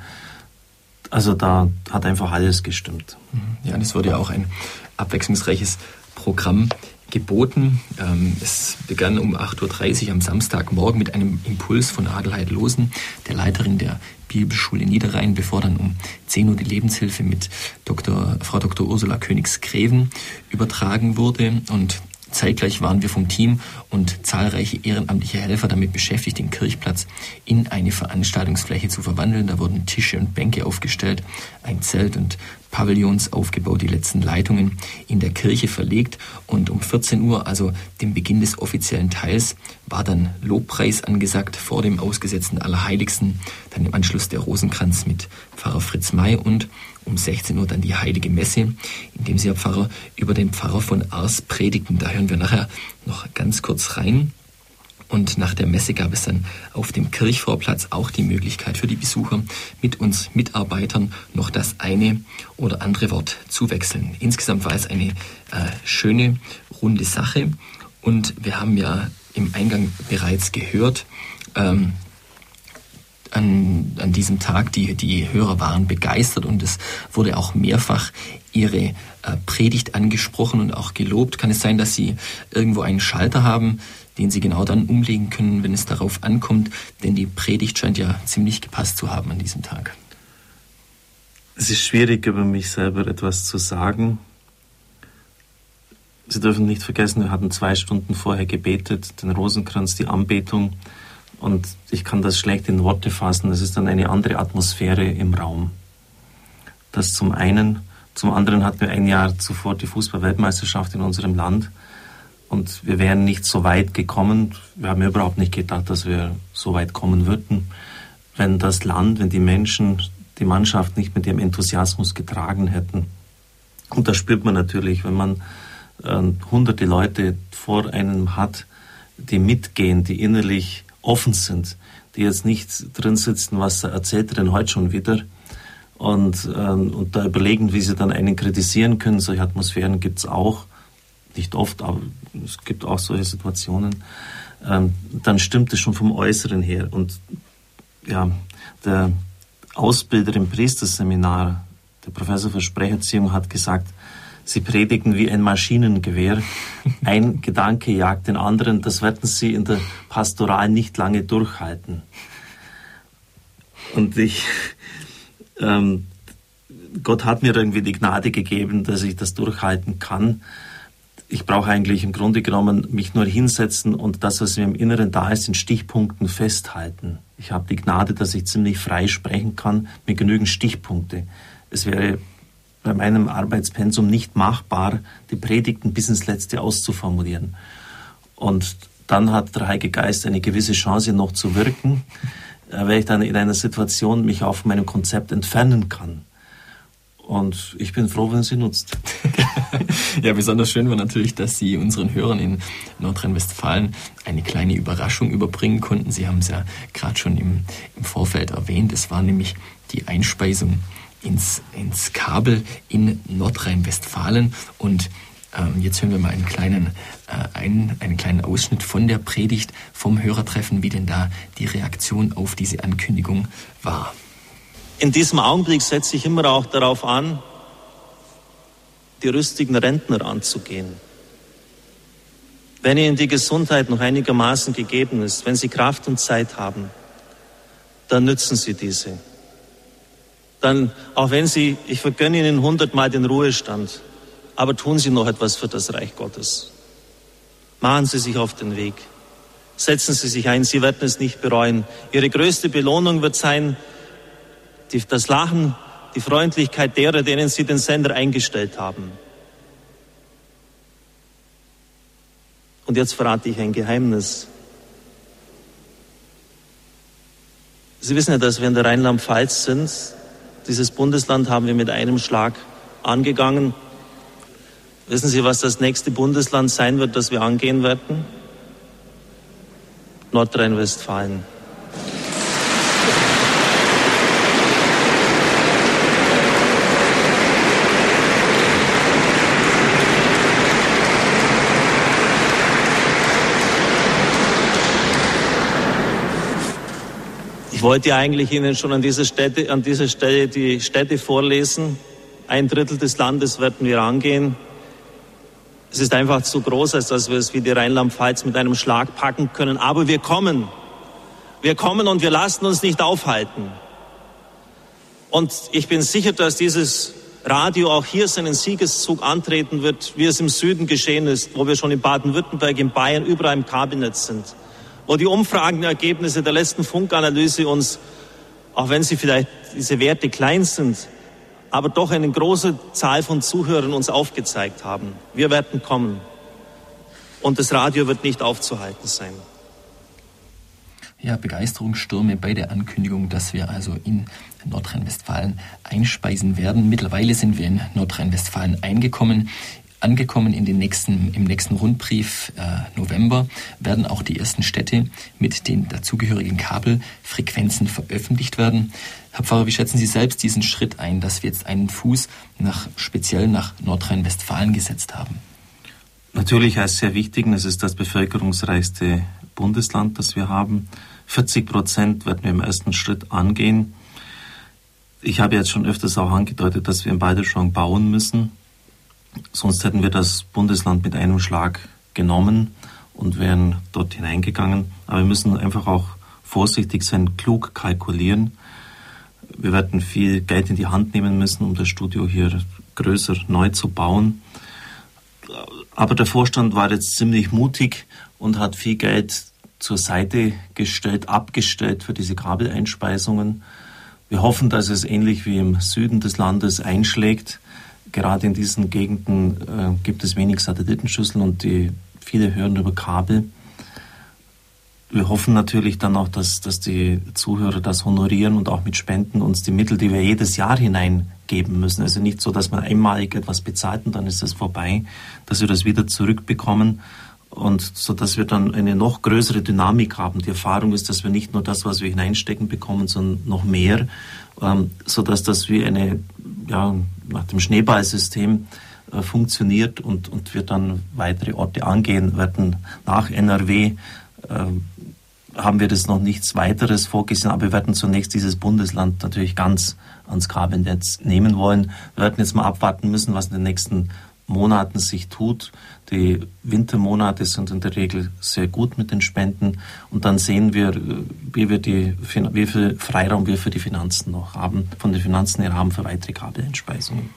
Also da hat einfach alles gestimmt. Mhm. Ja, und es wurde ja auch ein abwechslungsreiches Programm geboten. Ähm, es begann um 8.30 Uhr am Samstagmorgen mit einem Impuls von Adelheid Losen, der Leiterin der Bibelschule Niederrhein, bevor dann um 10 Uhr die Lebenshilfe mit Dr., Frau Dr. Ursula Königs-Greven übertragen wurde. Und Zeitgleich waren wir vom Team und zahlreiche ehrenamtliche Helfer damit beschäftigt, den Kirchplatz in eine Veranstaltungsfläche zu verwandeln. Da wurden Tische und Bänke aufgestellt, ein Zelt und Pavillons aufgebaut, die letzten Leitungen in der Kirche verlegt und um 14 Uhr, also dem Beginn des offiziellen Teils, war dann Lobpreis angesagt vor dem ausgesetzten Allerheiligsten, dann im Anschluss der Rosenkranz mit Pfarrer Fritz May und um 16 Uhr dann die Heilige Messe, in dem Sie, Herr Pfarrer, über den Pfarrer von Ars predigten. Da hören wir nachher noch ganz kurz rein. Und nach der Messe gab es dann auf dem Kirchvorplatz auch die Möglichkeit für die Besucher, mit uns Mitarbeitern noch das eine oder andere Wort zu wechseln. Insgesamt war es eine äh, schöne, runde Sache. Und wir haben ja im Eingang bereits gehört, ähm, an, an diesem Tag. Die, die Hörer waren begeistert und es wurde auch mehrfach ihre äh, Predigt angesprochen und auch gelobt. Kann es sein, dass Sie irgendwo einen Schalter haben, den Sie genau dann umlegen können, wenn es darauf ankommt? Denn die Predigt scheint ja ziemlich gepasst zu haben an diesem Tag. Es ist schwierig, über mich selber etwas zu sagen. Sie dürfen nicht vergessen, wir hatten zwei Stunden vorher gebetet, den Rosenkranz, die Anbetung. Und ich kann das schlecht in Worte fassen. Es ist dann eine andere Atmosphäre im Raum. Das zum einen. Zum anderen hatten wir ein Jahr zuvor die Fußball-Weltmeisterschaft in unserem Land. Und wir wären nicht so weit gekommen. Wir haben überhaupt nicht gedacht, dass wir so weit kommen würden, wenn das Land, wenn die Menschen die Mannschaft nicht mit ihrem Enthusiasmus getragen hätten. Und das spürt man natürlich, wenn man äh, hunderte Leute vor einem hat, die mitgehen, die innerlich offen sind, die jetzt nicht drin sitzen, was erzählt er denn heute schon wieder und, ähm, und da überlegen, wie sie dann einen kritisieren können. Solche Atmosphären gibt es auch, nicht oft, aber es gibt auch solche Situationen. Ähm, dann stimmt es schon vom Äußeren her. Und ja, der Ausbilder im Priesterseminar, der Professor für Sprecherziehung, hat gesagt, Sie predigen wie ein Maschinengewehr. Ein Gedanke jagt den anderen. Das werden Sie in der Pastoral nicht lange durchhalten. Und ich, ähm, Gott hat mir irgendwie die Gnade gegeben, dass ich das durchhalten kann. Ich brauche eigentlich im Grunde genommen mich nur hinsetzen und das, was mir im Inneren da ist, in Stichpunkten festhalten. Ich habe die Gnade, dass ich ziemlich frei sprechen kann mit genügend Stichpunkte. Es wäre bei meinem Arbeitspensum nicht machbar, die Predigten bis ins Letzte auszuformulieren. Und dann hat der Heilige Geist eine gewisse Chance noch zu wirken, äh, weil ich dann in einer Situation mich auf meinem Konzept entfernen kann. Und ich bin froh, wenn sie nutzt. ja, besonders schön war natürlich, dass Sie unseren Hörern in Nordrhein-Westfalen eine kleine Überraschung überbringen konnten. Sie haben es ja gerade schon im, im Vorfeld erwähnt. Es war nämlich die Einspeisung ins, ins Kabel in Nordrhein-Westfalen. Und ähm, jetzt hören wir mal einen kleinen, äh, einen, einen kleinen Ausschnitt von der Predigt vom Hörertreffen, wie denn da die Reaktion auf diese Ankündigung war. In diesem Augenblick setze ich immer auch darauf an, die rüstigen Rentner anzugehen. Wenn ihnen die Gesundheit noch einigermaßen gegeben ist, wenn sie Kraft und Zeit haben, dann nützen sie diese dann, auch wenn Sie, ich vergönne Ihnen hundertmal den Ruhestand, aber tun Sie noch etwas für das Reich Gottes. Machen Sie sich auf den Weg. Setzen Sie sich ein, Sie werden es nicht bereuen. Ihre größte Belohnung wird sein, die, das Lachen, die Freundlichkeit derer, denen Sie den Sender eingestellt haben. Und jetzt verrate ich ein Geheimnis. Sie wissen ja, dass wir in der Rheinland-Pfalz sind dieses Bundesland haben wir mit einem Schlag angegangen. Wissen Sie, was das nächste Bundesland sein wird, das wir angehen werden? Nordrhein-Westfalen. Ich wollte eigentlich Ihnen schon an dieser, Städte, an dieser Stelle die Städte vorlesen. Ein Drittel des Landes werden wir angehen. Es ist einfach zu groß, als dass wir es wie die Rheinland-Pfalz mit einem Schlag packen können. Aber wir kommen. Wir kommen und wir lassen uns nicht aufhalten. Und ich bin sicher, dass dieses Radio auch hier seinen Siegeszug antreten wird, wie es im Süden geschehen ist, wo wir schon in Baden-Württemberg, in Bayern überall im Kabinett sind wo die Umfragenergebnisse der letzten Funkanalyse uns, auch wenn sie vielleicht diese Werte klein sind, aber doch eine große Zahl von Zuhörern uns aufgezeigt haben. Wir werden kommen. Und das Radio wird nicht aufzuhalten sein. Ja, Begeisterungsstürme bei der Ankündigung, dass wir also in Nordrhein-Westfalen einspeisen werden. Mittlerweile sind wir in Nordrhein-Westfalen eingekommen angekommen in den nächsten, im nächsten Rundbrief äh, November werden auch die ersten Städte mit den dazugehörigen Kabelfrequenzen veröffentlicht werden. Herr Pfarrer, wie schätzen Sie selbst diesen Schritt ein, dass wir jetzt einen Fuß nach, speziell nach Nordrhein-Westfalen gesetzt haben? Natürlich als sehr wichtig, es ist das bevölkerungsreichste Bundesland, das wir haben. 40 Prozent werden wir im ersten Schritt angehen. Ich habe jetzt schon öfters auch angedeutet, dass wir in Balderschwang bauen müssen. Sonst hätten wir das Bundesland mit einem Schlag genommen und wären dort hineingegangen. Aber wir müssen einfach auch vorsichtig sein, klug kalkulieren. Wir werden viel Geld in die Hand nehmen müssen, um das Studio hier größer neu zu bauen. Aber der Vorstand war jetzt ziemlich mutig und hat viel Geld zur Seite gestellt, abgestellt für diese Kabeleinspeisungen. Wir hoffen, dass es ähnlich wie im Süden des Landes einschlägt gerade in diesen Gegenden äh, gibt es wenig Satellitenschüsseln und die, viele hören über Kabel. Wir hoffen natürlich dann auch, dass, dass die Zuhörer das honorieren und auch mit Spenden uns die Mittel, die wir jedes Jahr hineingeben müssen. Also nicht so, dass man einmalig etwas bezahlt und dann ist es vorbei, dass wir das wieder zurückbekommen und so, dass wir dann eine noch größere Dynamik haben. Die Erfahrung ist, dass wir nicht nur das, was wir hineinstecken, bekommen, sondern noch mehr, ähm, so dass das wie eine ja, nach dem Schneeballsystem äh, funktioniert und, und wir dann weitere Orte angehen werden. Nach NRW äh, haben wir das noch nichts weiteres vorgesehen, aber wir werden zunächst dieses Bundesland natürlich ganz ans Kabelnetz nehmen wollen. Wir werden jetzt mal abwarten müssen, was in den nächsten Monaten sich tut. Die Wintermonate sind in der Regel sehr gut mit den Spenden und dann sehen wir, wie, wir die, wie viel Freiraum wir für die Finanzen noch haben, von den Finanzen her haben für weitere Kabeleinspeisungen.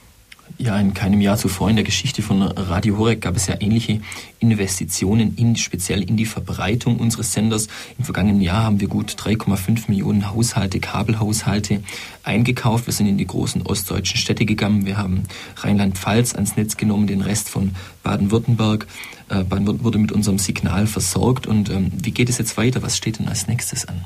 Ja, in keinem Jahr zuvor in der Geschichte von Radio Horeb gab es ja ähnliche Investitionen, in, speziell in die Verbreitung unseres Senders. Im vergangenen Jahr haben wir gut 3,5 Millionen Haushalte, Kabelhaushalte eingekauft. Wir sind in die großen ostdeutschen Städte gegangen. Wir haben Rheinland-Pfalz ans Netz genommen, den Rest von Baden-Württemberg. Äh, Baden wurde mit unserem Signal versorgt. Und ähm, wie geht es jetzt weiter? Was steht denn als nächstes an?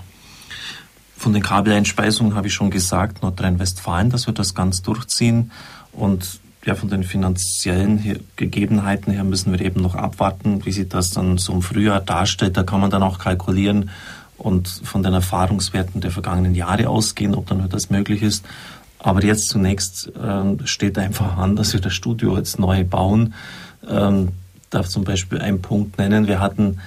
Von den Kabeleinspeisungen habe ich schon gesagt, Nordrhein-Westfalen, dass wir das ganz durchziehen. Und ja, von den finanziellen Gegebenheiten her müssen wir eben noch abwarten, wie sich das dann so im Frühjahr darstellt. Da kann man dann auch kalkulieren und von den Erfahrungswerten der vergangenen Jahre ausgehen, ob dann das möglich ist. Aber jetzt zunächst äh, steht einfach an, dass wir das Studio jetzt neu bauen. Ähm, darf zum Beispiel einen Punkt nennen. Wir hatten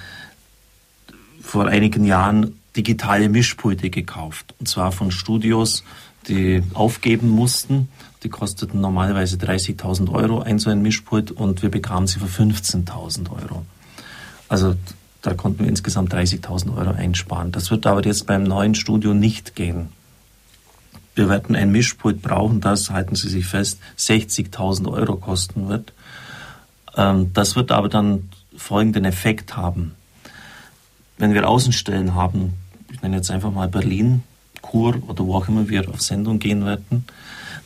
vor einigen Jahren digitale Mischpulte gekauft. Und zwar von Studios, die aufgeben mussten die kosteten normalerweise 30.000 Euro, ein so ein Mischpult, und wir bekamen sie für 15.000 Euro. Also da konnten wir insgesamt 30.000 Euro einsparen. Das wird aber jetzt beim neuen Studio nicht gehen. Wir werden ein Mischpult brauchen, das, halten Sie sich fest, 60.000 Euro kosten wird. Ähm, das wird aber dann folgenden Effekt haben. Wenn wir Außenstellen haben, ich nenne jetzt einfach mal Berlin, Chur oder wo auch immer wir auf Sendung gehen werden,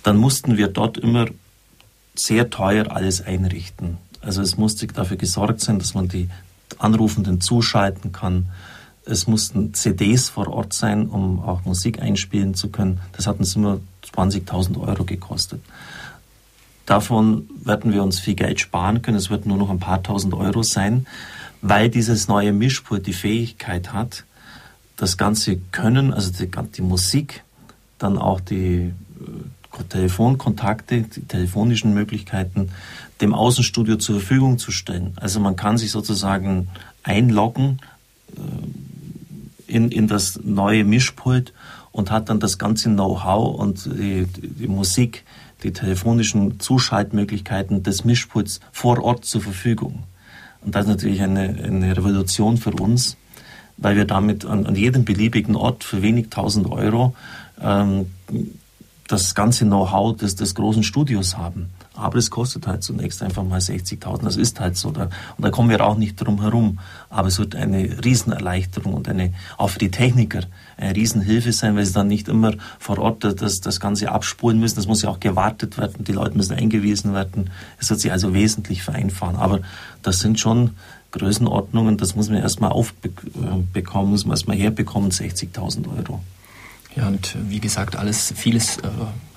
dann mussten wir dort immer sehr teuer alles einrichten. Also es musste dafür gesorgt sein, dass man die Anrufenden zuschalten kann. Es mussten CDs vor Ort sein, um auch Musik einspielen zu können. Das hat uns immer 20.000 Euro gekostet. Davon werden wir uns viel Geld sparen können. Es wird nur noch ein paar tausend Euro sein, weil dieses neue Mischpult die Fähigkeit hat, das ganze Können, also die, die Musik, dann auch die Telefonkontakte, die telefonischen Möglichkeiten dem Außenstudio zur Verfügung zu stellen. Also man kann sich sozusagen einloggen äh, in, in das neue Mischpult und hat dann das ganze Know-how und die, die, Musik, die telefonischen Zuschaltmöglichkeiten des Mischpults vor Ort zur Verfügung. Und das ist natürlich eine, eine Revolution für uns, weil wir damit an, an jedem beliebigen Ort für wenig tausend Euro ähm, das ganze Know-how des, des großen Studios haben. Aber es kostet halt zunächst einfach mal 60.000. Das ist halt so. Da, und da kommen wir auch nicht drum herum. Aber es wird eine Riesenerleichterung und eine, auch für die Techniker eine Riesenhilfe sein, weil sie dann nicht immer vor Ort das, das Ganze abspulen müssen. Das muss ja auch gewartet werden. Die Leute müssen eingewiesen werden. Es wird sich also wesentlich vereinfachen. Aber das sind schon Größenordnungen, das muss man erstmal aufbekommen, muss man erstmal herbekommen, 60.000 Euro. Ja, und wie gesagt, alles, vieles, äh,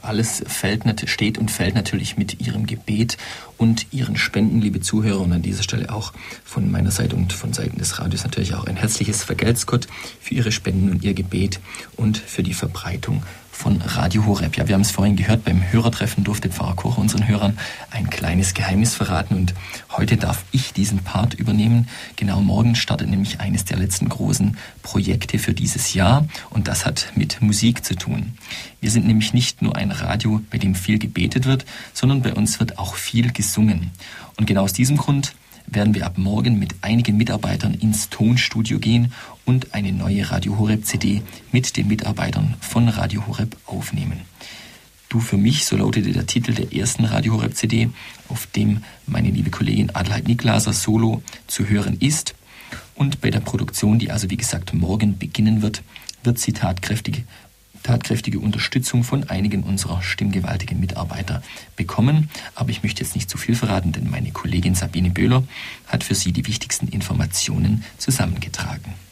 alles fällt, steht und fällt natürlich mit Ihrem Gebet und Ihren Spenden, liebe Zuhörer. Und an dieser Stelle auch von meiner Seite und von Seiten des Radios natürlich auch ein herzliches Vergelt's Gott für Ihre Spenden und Ihr Gebet und für die Verbreitung von Radio Horeb. Ja, wir haben es vorhin gehört, beim Hörertreffen durfte Pfarrer Kocher unseren Hörern ein kleines Geheimnis verraten und heute darf ich diesen Part übernehmen. Genau morgen startet nämlich eines der letzten großen Projekte für dieses Jahr und das hat mit Musik zu tun. Wir sind nämlich nicht nur ein Radio, bei dem viel gebetet wird, sondern bei uns wird auch viel gesungen. Und genau aus diesem Grund werden wir ab morgen mit einigen Mitarbeitern ins Tonstudio gehen und eine neue Radio Horeb CD mit den Mitarbeitern von Radio Horeb aufnehmen. Du für mich, so lautete der Titel der ersten Radio Horeb CD, auf dem meine liebe Kollegin Adelheid Niklaser solo zu hören ist. Und bei der Produktion, die also wie gesagt morgen beginnen wird, wird sie tatkräftig tatkräftige Unterstützung von einigen unserer stimmgewaltigen Mitarbeiter bekommen. Aber ich möchte jetzt nicht zu viel verraten, denn meine Kollegin Sabine Böhler hat für Sie die wichtigsten Informationen zusammengetragen.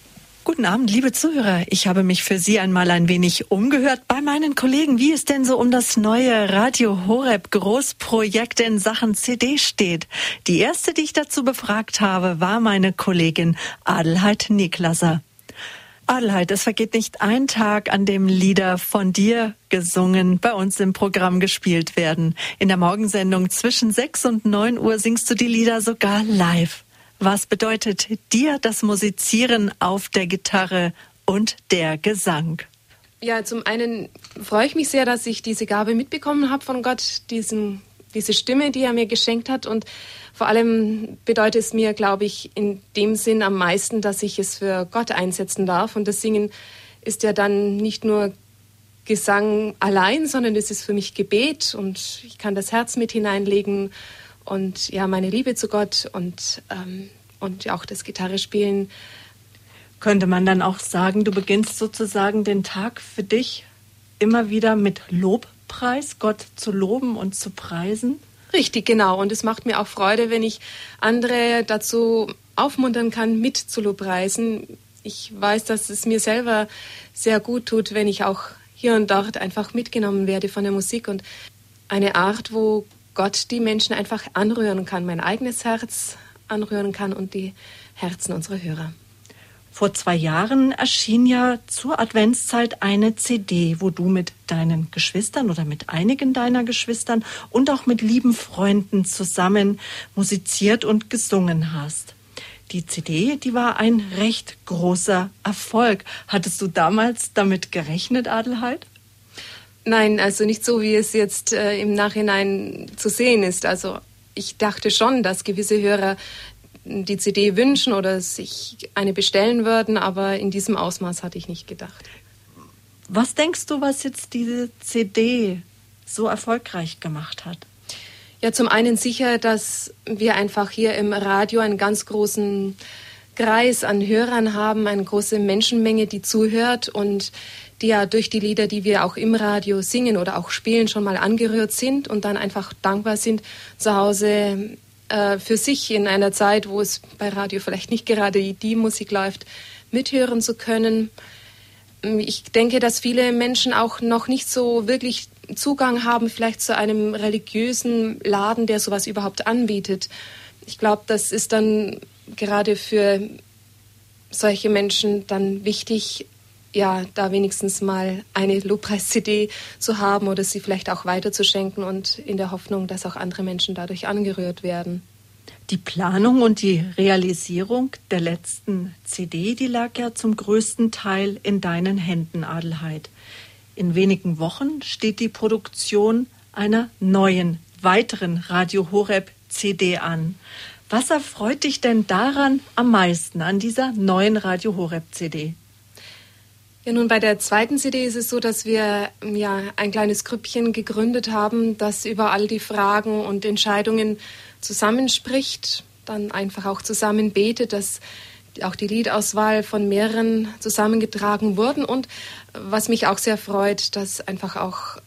Guten Abend, liebe Zuhörer. Ich habe mich für Sie einmal ein wenig umgehört bei meinen Kollegen, wie es denn so um das neue Radio Horeb Großprojekt in Sachen CD steht. Die erste, die ich dazu befragt habe, war meine Kollegin Adelheid Niklasser. Adelheid, es vergeht nicht ein Tag, an dem Lieder von dir gesungen bei uns im Programm gespielt werden. In der Morgensendung zwischen 6 und 9 Uhr singst du die Lieder sogar live. Was bedeutet dir das Musizieren auf der Gitarre und der Gesang? Ja, zum einen freue ich mich sehr, dass ich diese Gabe mitbekommen habe von Gott, diesen diese Stimme, die er mir geschenkt hat. Und vor allem bedeutet es mir, glaube ich, in dem Sinn am meisten, dass ich es für Gott einsetzen darf. Und das Singen ist ja dann nicht nur Gesang allein, sondern es ist für mich Gebet und ich kann das Herz mit hineinlegen und ja, meine Liebe zu Gott und, ähm, und auch das Gitarre spielen. Könnte man dann auch sagen, du beginnst sozusagen den Tag für dich immer wieder mit Lobpreis, Gott zu loben und zu preisen? Richtig, genau. Und es macht mir auch Freude, wenn ich andere dazu aufmuntern kann, mit zu lobpreisen. Ich weiß, dass es mir selber sehr gut tut, wenn ich auch hier und dort einfach mitgenommen werde von der Musik und eine Art, wo Gott die Menschen einfach anrühren kann, mein eigenes Herz anrühren kann und die Herzen unserer Hörer. Vor zwei Jahren erschien ja zur Adventszeit eine CD, wo du mit deinen Geschwistern oder mit einigen deiner Geschwistern und auch mit lieben Freunden zusammen musiziert und gesungen hast. Die CD, die war ein recht großer Erfolg. Hattest du damals damit gerechnet, Adelheid? Nein, also nicht so, wie es jetzt äh, im Nachhinein zu sehen ist. Also ich dachte schon, dass gewisse Hörer die CD wünschen oder sich eine bestellen würden, aber in diesem Ausmaß hatte ich nicht gedacht. Was denkst du, was jetzt diese CD so erfolgreich gemacht hat? Ja, zum einen sicher, dass wir einfach hier im Radio einen ganz großen Kreis an Hörern haben, eine große Menschenmenge, die zuhört und die ja durch die Lieder, die wir auch im Radio singen oder auch spielen, schon mal angerührt sind und dann einfach dankbar sind, zu Hause äh, für sich in einer Zeit, wo es bei Radio vielleicht nicht gerade die Musik läuft, mithören zu können. Ich denke, dass viele Menschen auch noch nicht so wirklich Zugang haben, vielleicht zu einem religiösen Laden, der sowas überhaupt anbietet. Ich glaube, das ist dann gerade für solche Menschen dann wichtig, ja, da wenigstens mal eine Lobpreis-CD zu haben oder sie vielleicht auch weiterzuschenken und in der Hoffnung, dass auch andere Menschen dadurch angerührt werden. Die Planung und die Realisierung der letzten CD, die lag ja zum größten Teil in deinen Händen, Adelheid. In wenigen Wochen steht die Produktion einer neuen, weiteren Radio Horeb CD an. Was erfreut dich denn daran am meisten, an dieser neuen Radio Horeb CD? Ja, nun bei der zweiten CD ist es so, dass wir ja ein kleines Grüppchen gegründet haben, das über all die Fragen und Entscheidungen zusammenspricht, dann einfach auch zusammen betet, dass auch die Liedauswahl von mehreren zusammengetragen wurden und was mich auch sehr freut, dass einfach auch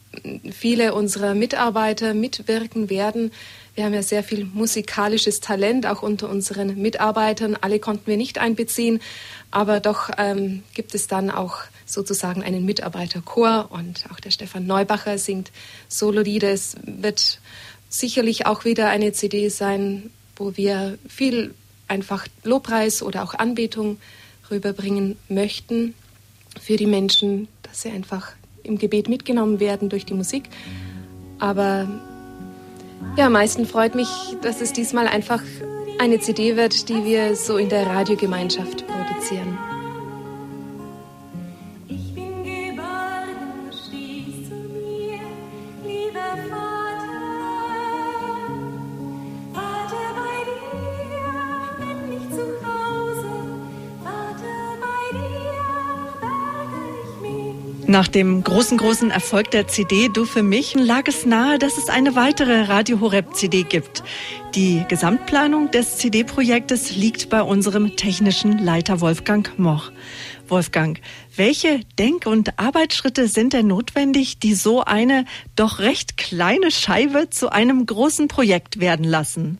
viele unserer Mitarbeiter mitwirken werden. Wir haben ja sehr viel musikalisches Talent auch unter unseren Mitarbeitern. Alle konnten wir nicht einbeziehen, aber doch ähm, gibt es dann auch sozusagen einen Mitarbeiterchor und auch der Stefan Neubacher singt Sololieder. Es wird sicherlich auch wieder eine CD sein, wo wir viel einfach Lobpreis oder auch Anbetung rüberbringen möchten für die Menschen, dass sie einfach im Gebet mitgenommen werden durch die Musik. Aber ja, am meisten freut mich, dass es diesmal einfach eine CD wird, die wir so in der Radiogemeinschaft produzieren. Nach dem großen, großen Erfolg der CD Du für mich lag es nahe, dass es eine weitere Radio Horeb CD gibt. Die Gesamtplanung des CD-Projektes liegt bei unserem technischen Leiter Wolfgang Moch. Wolfgang, welche Denk- und Arbeitsschritte sind denn notwendig, die so eine doch recht kleine Scheibe zu einem großen Projekt werden lassen?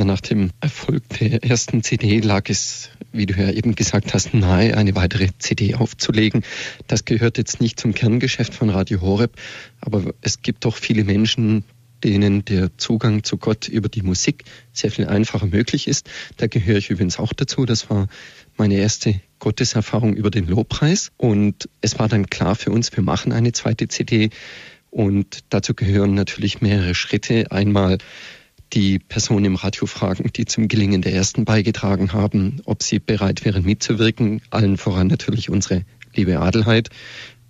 Ja, nach dem Erfolg der ersten CD lag es, wie du ja eben gesagt hast, nahe, eine weitere CD aufzulegen. Das gehört jetzt nicht zum Kerngeschäft von Radio Horeb, aber es gibt doch viele Menschen, denen der Zugang zu Gott über die Musik sehr viel einfacher möglich ist. Da gehöre ich übrigens auch dazu. Das war meine erste Gotteserfahrung über den Lobpreis. Und es war dann klar für uns, wir machen eine zweite CD. Und dazu gehören natürlich mehrere Schritte. Einmal die Person im Radio fragen, die zum Gelingen der ersten beigetragen haben, ob sie bereit wären mitzuwirken. Allen voran natürlich unsere liebe Adelheid,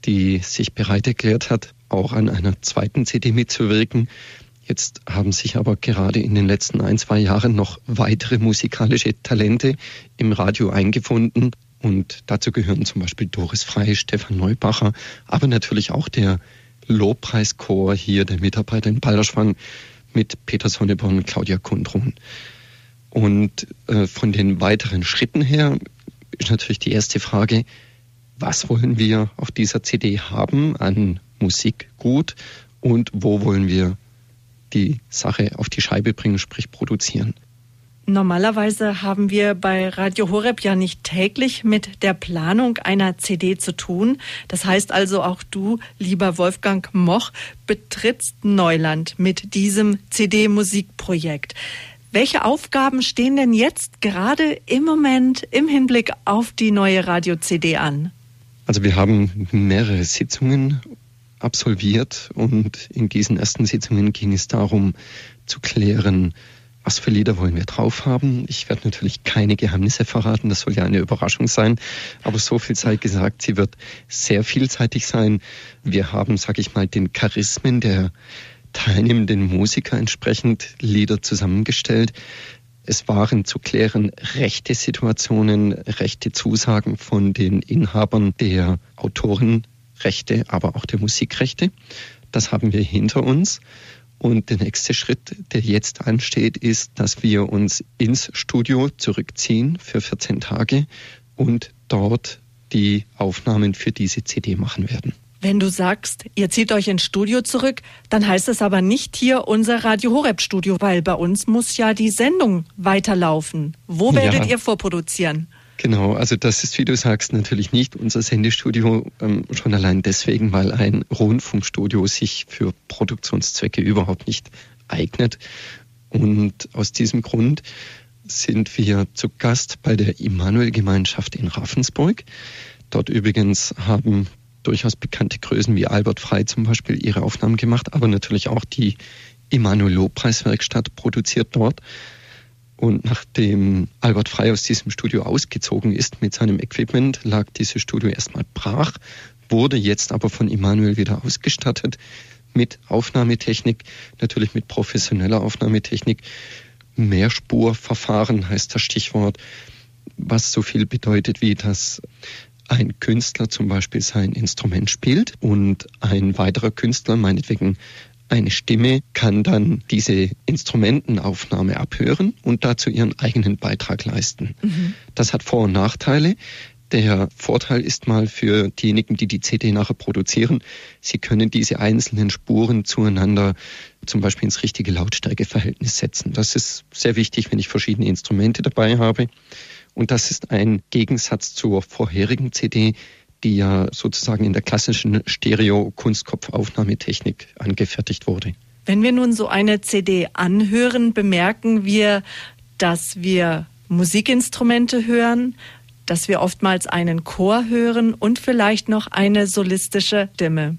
die sich bereit erklärt hat, auch an einer zweiten CD mitzuwirken. Jetzt haben sich aber gerade in den letzten ein, zwei Jahren noch weitere musikalische Talente im Radio eingefunden. Und dazu gehören zum Beispiel Doris Frey, Stefan Neubacher, aber natürlich auch der Lobpreischor hier, der Mitarbeiter in Balderschwang mit Peter Sonneborn und Claudia Kundrun. Und äh, von den weiteren Schritten her ist natürlich die erste Frage, was wollen wir auf dieser CD haben an Musikgut und wo wollen wir die Sache auf die Scheibe bringen, sprich produzieren. Normalerweise haben wir bei Radio Horeb ja nicht täglich mit der Planung einer CD zu tun. Das heißt also auch du, lieber Wolfgang Moch, betrittst Neuland mit diesem CD-Musikprojekt. Welche Aufgaben stehen denn jetzt gerade im Moment im Hinblick auf die neue Radio-CD an? Also wir haben mehrere Sitzungen absolviert und in diesen ersten Sitzungen ging es darum zu klären, was für Lieder wollen wir drauf haben. Ich werde natürlich keine Geheimnisse verraten, das soll ja eine Überraschung sein, aber so viel sei gesagt, sie wird sehr vielseitig sein. Wir haben, sag ich mal, den Charismen der teilnehmenden Musiker entsprechend Lieder zusammengestellt. Es waren zu klären rechte Situationen, rechte Zusagen von den Inhabern der Autoren Rechte, aber auch der Musikrechte. Das haben wir hinter uns. Und der nächste Schritt, der jetzt ansteht, ist, dass wir uns ins Studio zurückziehen für 14 Tage und dort die Aufnahmen für diese CD machen werden. Wenn du sagst, ihr zieht euch ins Studio zurück, dann heißt es aber nicht hier unser Radio Horeb Studio, weil bei uns muss ja die Sendung weiterlaufen. Wo werdet ja. ihr vorproduzieren? Genau, also das ist, wie du sagst, natürlich nicht unser Sendestudio, ähm, schon allein deswegen, weil ein Rundfunkstudio sich für Produktionszwecke überhaupt nicht eignet. Und aus diesem Grund sind wir zu Gast bei der Immanuel-Gemeinschaft in Ravensburg. Dort übrigens haben durchaus bekannte Größen wie Albert Frey zum Beispiel ihre Aufnahmen gemacht, aber natürlich auch die Immanuel Lobpreiswerkstatt produziert dort. Und nachdem Albert Frey aus diesem Studio ausgezogen ist mit seinem Equipment, lag dieses Studio erstmal brach, wurde jetzt aber von Immanuel wieder ausgestattet mit Aufnahmetechnik, natürlich mit professioneller Aufnahmetechnik. Mehrspurverfahren heißt das Stichwort, was so viel bedeutet wie, dass ein Künstler zum Beispiel sein Instrument spielt und ein weiterer Künstler, meinetwegen eine Stimme kann dann diese Instrumentenaufnahme abhören und dazu ihren eigenen Beitrag leisten. Mhm. Das hat Vor- und Nachteile. Der Vorteil ist mal für diejenigen, die die CD nachher produzieren, sie können diese einzelnen Spuren zueinander zum Beispiel ins richtige Lautstärkeverhältnis setzen. Das ist sehr wichtig, wenn ich verschiedene Instrumente dabei habe. Und das ist ein Gegensatz zur vorherigen CD, die ja sozusagen in der klassischen Stereo-Kunstkopfaufnahmetechnik angefertigt wurde. Wenn wir nun so eine CD anhören, bemerken wir, dass wir Musikinstrumente hören, dass wir oftmals einen Chor hören und vielleicht noch eine solistische Stimme.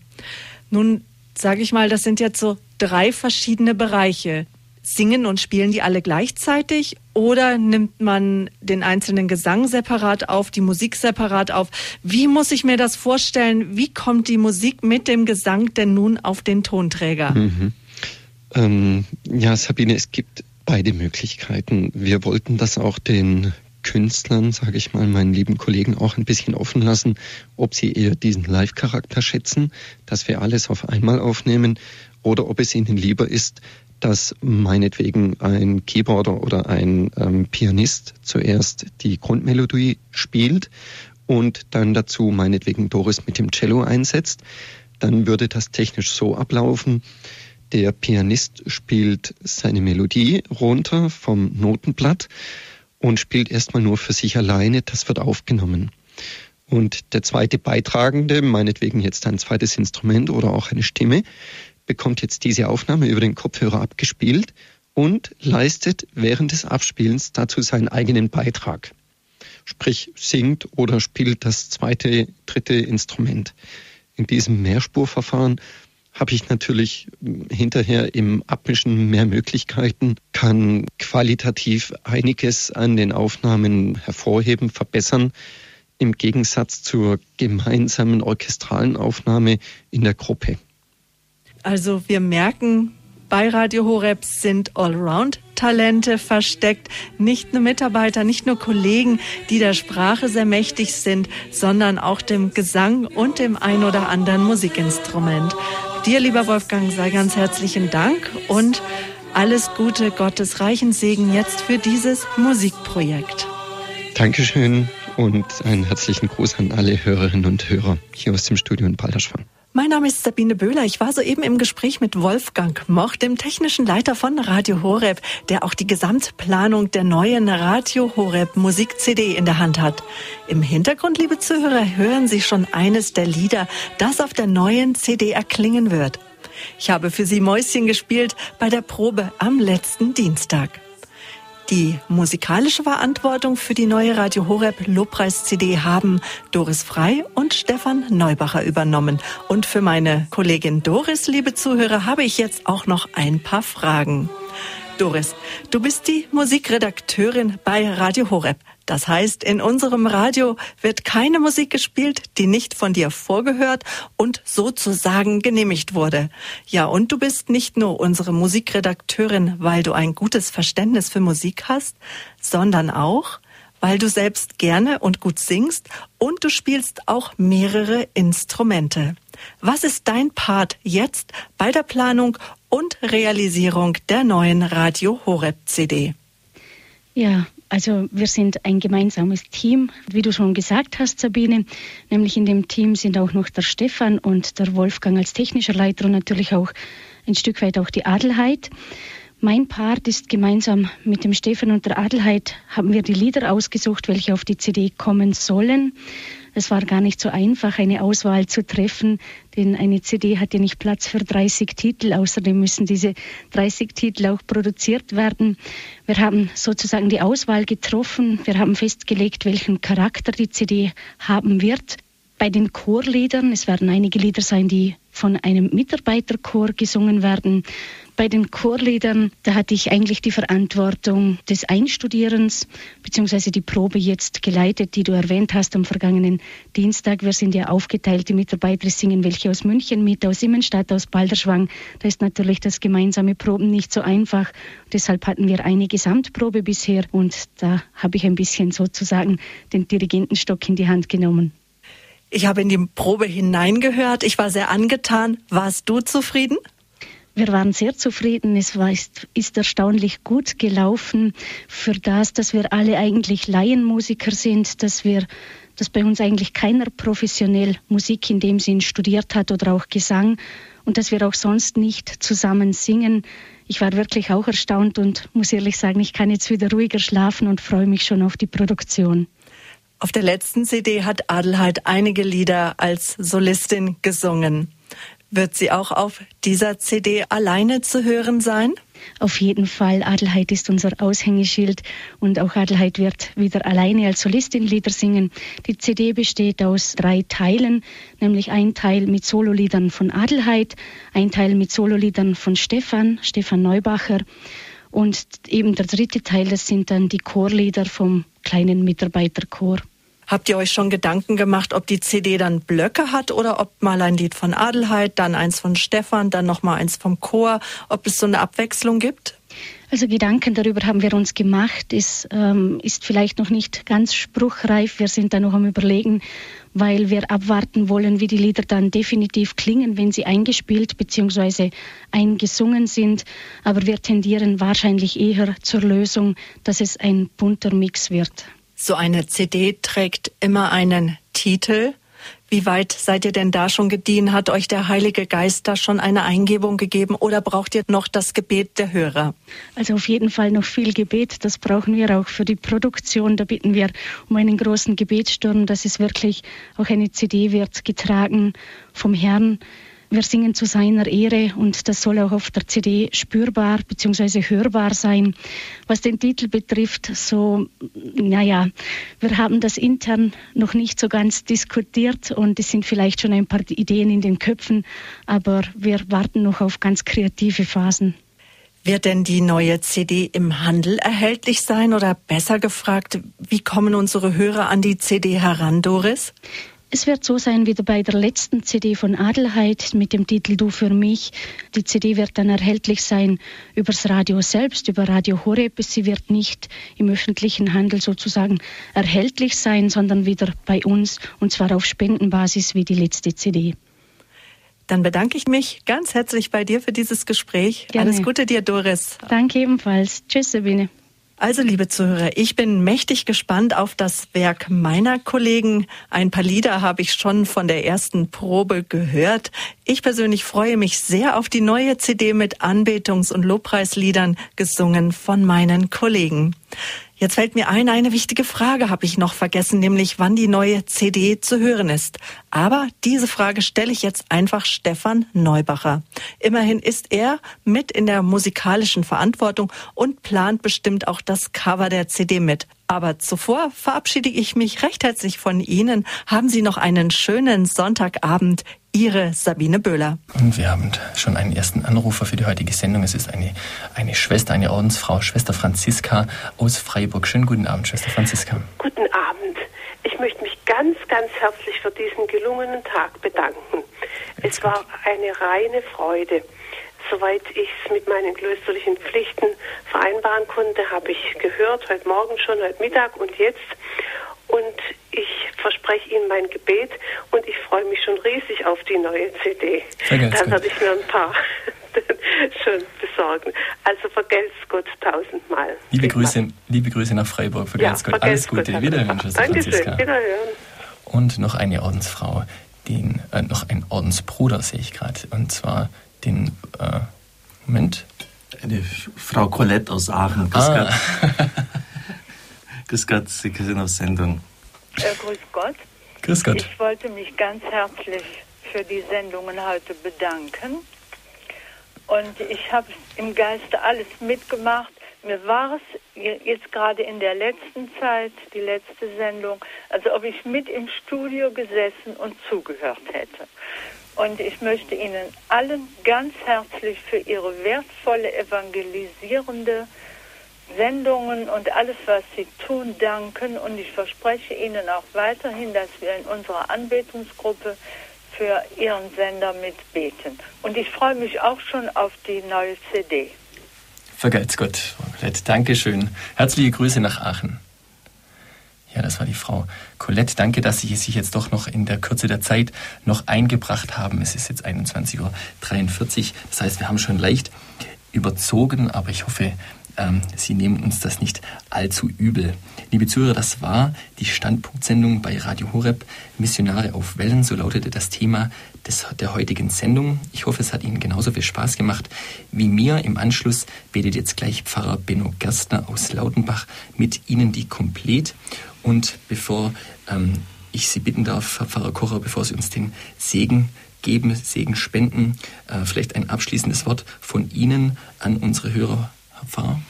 Nun sage ich mal, das sind jetzt so drei verschiedene Bereiche. Singen und spielen die alle gleichzeitig oder nimmt man den einzelnen Gesang separat auf, die Musik separat auf? Wie muss ich mir das vorstellen? Wie kommt die Musik mit dem Gesang denn nun auf den Tonträger? Mhm. Ähm, ja, Sabine, es gibt beide Möglichkeiten. Wir wollten das auch den Künstlern, sage ich mal, meinen lieben Kollegen auch ein bisschen offen lassen, ob sie eher diesen Live-Charakter schätzen, dass wir alles auf einmal aufnehmen, oder ob es ihnen lieber ist, dass meinetwegen ein Keyboarder oder ein ähm, Pianist zuerst die Grundmelodie spielt und dann dazu meinetwegen Doris mit dem Cello einsetzt, dann würde das technisch so ablaufen. Der Pianist spielt seine Melodie runter vom Notenblatt und spielt erstmal nur für sich alleine, das wird aufgenommen. Und der zweite Beitragende, meinetwegen jetzt ein zweites Instrument oder auch eine Stimme, bekommt jetzt diese Aufnahme über den Kopfhörer abgespielt und leistet während des Abspielens dazu seinen eigenen Beitrag. Sprich, singt oder spielt das zweite, dritte Instrument. In diesem Mehrspurverfahren habe ich natürlich hinterher im Abmischen mehr Möglichkeiten, kann qualitativ einiges an den Aufnahmen hervorheben, verbessern, im Gegensatz zur gemeinsamen orchestralen Aufnahme in der Gruppe. Also wir merken, Bei Radio Horeb sind Allround-Talente versteckt. Nicht nur Mitarbeiter, nicht nur Kollegen, die der Sprache sehr mächtig sind, sondern auch dem Gesang und dem ein oder anderen Musikinstrument. Dir, lieber Wolfgang, sei ganz herzlichen Dank und alles Gute, Gottes reichen Segen jetzt für dieses Musikprojekt. Dankeschön und einen herzlichen Gruß an alle Hörerinnen und Hörer hier aus dem Studio in Balderschwang. Mein Name ist Sabine Böhler. Ich war soeben im Gespräch mit Wolfgang Moch, dem technischen Leiter von Radio Horeb, der auch die Gesamtplanung der neuen Radio Horeb Musik CD in der Hand hat. Im Hintergrund, liebe Zuhörer, hören Sie schon eines der Lieder, das auf der neuen CD erklingen wird. Ich habe für Sie Mäuschen gespielt bei der Probe am letzten Dienstag. Die musikalische Verantwortung für die neue Radio Horeb Lobpreis CD haben Doris Frei und Stefan Neubacher übernommen. Und für meine Kollegin Doris, liebe Zuhörer, habe ich jetzt auch noch ein paar Fragen. Doris, du bist die Musikredakteurin bei Radio Horeb. Das heißt, in unserem Radio wird keine Musik gespielt, die nicht von dir vorgehört und sozusagen genehmigt wurde. Ja, und du bist nicht nur unsere Musikredakteurin, weil du ein gutes Verständnis für Musik hast, sondern auch, weil du selbst gerne und gut singst und du spielst auch mehrere Instrumente. Was ist dein Part jetzt bei der Planung und Realisierung der neuen Radio Horeb CD? Ja, also wir sind ein gemeinsames Team, wie du schon gesagt hast, Sabine. Nämlich in dem Team sind auch noch der Stefan und der Wolfgang als technischer Leiter und natürlich auch ein Stück weit auch die Adelheid. Mein Part ist gemeinsam mit dem Stefan und der Adelheid haben wir die Lieder ausgesucht, welche auf die CD kommen sollen. Es war gar nicht so einfach, eine Auswahl zu treffen, denn eine CD hat ja nicht Platz für 30 Titel. Außerdem müssen diese 30 Titel auch produziert werden. Wir haben sozusagen die Auswahl getroffen. Wir haben festgelegt, welchen Charakter die CD haben wird. Bei den Chorliedern, es werden einige Lieder sein, die von einem Mitarbeiterchor gesungen werden. Bei den Chorliedern, da hatte ich eigentlich die Verantwortung des Einstudierens beziehungsweise die Probe jetzt geleitet, die du erwähnt hast am vergangenen Dienstag. Wir sind ja aufgeteilt, die Mitarbeiter singen welche aus München mit, aus Immenstadt, aus Balderschwang. Da ist natürlich das gemeinsame Proben nicht so einfach. Deshalb hatten wir eine Gesamtprobe bisher und da habe ich ein bisschen sozusagen den Dirigentenstock in die Hand genommen. Ich habe in die Probe hineingehört. Ich war sehr angetan. Warst du zufrieden? Wir waren sehr zufrieden. Es war, ist, ist, erstaunlich gut gelaufen für das, dass wir alle eigentlich Laienmusiker sind, dass wir, dass bei uns eigentlich keiner professionell Musik in dem Sinn studiert hat oder auch Gesang und dass wir auch sonst nicht zusammen singen. Ich war wirklich auch erstaunt und muss ehrlich sagen, ich kann jetzt wieder ruhiger schlafen und freue mich schon auf die Produktion. Auf der letzten CD hat Adelheid einige Lieder als Solistin gesungen. Wird sie auch auf dieser CD alleine zu hören sein? Auf jeden Fall. Adelheid ist unser Aushängeschild und auch Adelheid wird wieder alleine als Solistin Lieder singen. Die CD besteht aus drei Teilen, nämlich ein Teil mit Sololiedern von Adelheid, ein Teil mit Sololiedern von Stefan, Stefan Neubacher und eben der dritte Teil, das sind dann die Chorlieder vom kleinen Mitarbeiterchor. Habt ihr euch schon Gedanken gemacht, ob die CD dann Blöcke hat oder ob mal ein Lied von Adelheid, dann eins von Stefan, dann noch mal eins vom Chor, ob es so eine Abwechslung gibt? Also Gedanken darüber haben wir uns gemacht. Es ähm, ist vielleicht noch nicht ganz spruchreif. Wir sind da noch am Überlegen, weil wir abwarten wollen, wie die Lieder dann definitiv klingen, wenn sie eingespielt bzw. eingesungen sind. Aber wir tendieren wahrscheinlich eher zur Lösung, dass es ein bunter Mix wird. So eine CD trägt immer einen Titel. Wie weit seid ihr denn da schon gediehen? Hat euch der Heilige Geist da schon eine Eingebung gegeben oder braucht ihr noch das Gebet der Hörer? Also auf jeden Fall noch viel Gebet. Das brauchen wir auch für die Produktion. Da bitten wir um einen großen Gebetssturm, dass es wirklich auch eine CD wird, getragen vom Herrn wir singen zu seiner Ehre und das soll auch auf der CD spürbar bzw. hörbar sein. Was den Titel betrifft, so, naja, wir haben das intern noch nicht so ganz diskutiert und es sind vielleicht schon ein paar Ideen in den Köpfen, aber wir warten noch auf ganz kreative Phasen. Wird denn die neue CD im Handel erhältlich sein oder besser gefragt, wie kommen unsere Hörer an die CD heran, Doris? Es wird so sein wie bei der letzten CD von Adelheid mit dem Titel Du für mich. Die CD wird dann erhältlich sein übers Radio selbst, über Radio Horeb. Sie wird nicht im öffentlichen Handel sozusagen erhältlich sein, sondern wieder bei uns und zwar auf Spendenbasis wie die letzte CD. Dann bedanke ich mich ganz herzlich bei dir für dieses Gespräch. Gerne. Alles Gute dir, Doris. Danke ebenfalls. Tschüss, Sabine. Also, liebe Zuhörer, ich bin mächtig gespannt auf das Werk meiner Kollegen. Ein paar Lieder habe ich schon von der ersten Probe gehört. Ich persönlich freue mich sehr auf die neue CD mit Anbetungs- und Lobpreisliedern gesungen von meinen Kollegen. Jetzt fällt mir ein, eine wichtige Frage habe ich noch vergessen, nämlich wann die neue CD zu hören ist. Aber diese Frage stelle ich jetzt einfach Stefan Neubacher. Immerhin ist er mit in der musikalischen Verantwortung und plant bestimmt auch das Cover der CD mit. Aber zuvor verabschiede ich mich recht herzlich von Ihnen. Haben Sie noch einen schönen Sonntagabend. Ihre Sabine Böhler. Und wir haben schon einen ersten Anrufer für die heutige Sendung. Es ist eine, eine Schwester, eine Ordensfrau, Schwester Franziska aus Freiburg. Schönen guten Abend, Schwester Franziska. Guten Abend. Ich möchte mich ganz, ganz herzlich für diesen gelungenen Tag bedanken. Es war eine reine Freude. Soweit ich es mit meinen klösterlichen Pflichten vereinbaren konnte, habe ich gehört, heute Morgen schon, heute Mittag und jetzt. Und ich verspreche Ihnen mein Gebet und ich freue mich schon riesig auf die neue CD. Dann werde ich mir ein paar schon besorgen. Also vergelt's Gott tausendmal. Liebe Grüße, liebe Grüße nach Freiburg. Vergelt's ja, Gott. Alles Gute. Gott. Wiederhören, Schwester Dankeschön. Franziska. Wiederhören. Und noch eine Ordensfrau, den, äh, noch ein Ordensbruder sehe ich gerade. Und zwar den, äh, Moment. Eine Frau Colette aus Aachen. Grüß Ah. Grüß Gott, Sie sind auf Sendung. Äh, grüß Gott. Grüß Gott. Ich wollte mich ganz herzlich für die Sendungen heute bedanken. Und ich habe im Geiste alles mitgemacht. Mir war es jetzt gerade in der letzten Zeit, die letzte Sendung, als ob ich mit im Studio gesessen und zugehört hätte. Und ich möchte Ihnen allen ganz herzlich für Ihre wertvolle evangelisierende Sendungen und alles, was Sie tun, danken. Und ich verspreche Ihnen auch weiterhin, dass wir in unserer Anbetungsgruppe für Ihren Sender mitbeten. Und ich freue mich auch schon auf die neue CD. Vergelt's Gott, Colette. Dankeschön. Herzliche Grüße nach Aachen. Ja, das war die Frau Colette. Danke, dass Sie sich jetzt doch noch in der Kürze der Zeit noch eingebracht haben. Es ist jetzt 21.43 Uhr. Das heißt, wir haben schon leicht überzogen, aber ich hoffe, ähm, Sie nehmen uns das nicht allzu übel. Liebe Zuhörer, das war die Standpunktsendung bei Radio Horeb Missionare auf Wellen. So lautete das Thema des, der heutigen Sendung. Ich hoffe, es hat Ihnen genauso viel Spaß gemacht wie mir. Im Anschluss betet jetzt gleich Pfarrer Benno Gerstner aus Lautenbach mit Ihnen die Komplett. Und bevor ähm, ich Sie bitten darf, Herr Pfarrer Kocher, bevor Sie uns den Segen geben, Segen spenden, äh, vielleicht ein abschließendes Wort von Ihnen an unsere Hörer, Herr Pfarrer.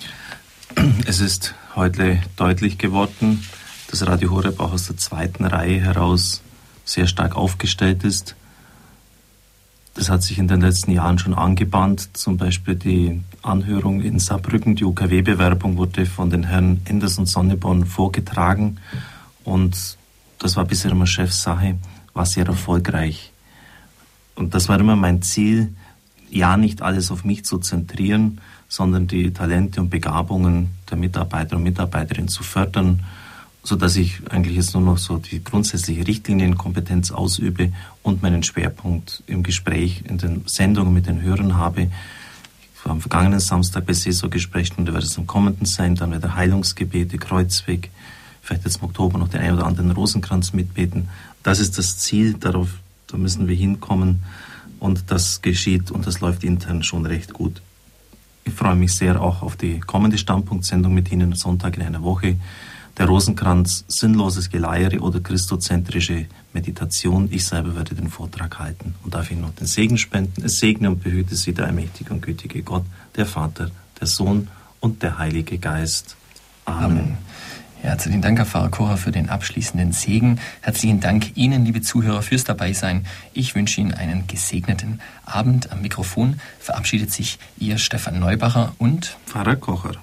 Es ist heute deutlich geworden, dass Radio Horeb auch aus der zweiten Reihe heraus sehr stark aufgestellt ist. Das hat sich in den letzten Jahren schon angebahnt. Zum Beispiel die Anhörung in Saarbrücken, die UKW-Bewerbung wurde von den Herren Enders und Sonneborn vorgetragen. Und das war bisher immer Chefsache, war sehr erfolgreich. Und das war immer mein Ziel, ja nicht alles auf mich zu zentrieren, sondern die Talente und Begabungen der Mitarbeiter und Mitarbeiterinnen zu fördern, so dass ich eigentlich jetzt nur noch so die grundsätzliche Richtlinienkompetenz ausübe und meinen Schwerpunkt im Gespräch in den Sendungen mit den Hörern habe. Ich war am vergangenen Samstag bei Seelsorgegesprächen, wird es am kommenden sein, dann wird der Heilungsgebete, Kreuzweg, vielleicht jetzt im Oktober noch den einen oder anderen Rosenkranz mitbeten. Das ist das Ziel, darauf, da müssen wir hinkommen und das geschieht und das läuft intern schon recht gut. Ich freue mich sehr auch auf die kommende Standpunktsendung mit Ihnen Sonntag in einer Woche. Der Rosenkranz, sinnloses Geleiere oder christozentrische Meditation. Ich selber werde den Vortrag halten und darf Ihnen noch den Segen spenden. Es segne und behüte Sie der allmächtige und gütige Gott, der Vater, der Sohn und der Heilige Geist. Amen. Amen. Herzlichen Dank, Herr Pfarrer Kocher, für den abschließenden Segen. Herzlichen Dank Ihnen, liebe Zuhörer, fürs Dabeisein. Ich wünsche Ihnen einen gesegneten Abend. Am Mikrofon verabschiedet sich Ihr Stefan Neubacher und Pfarrer Kocher.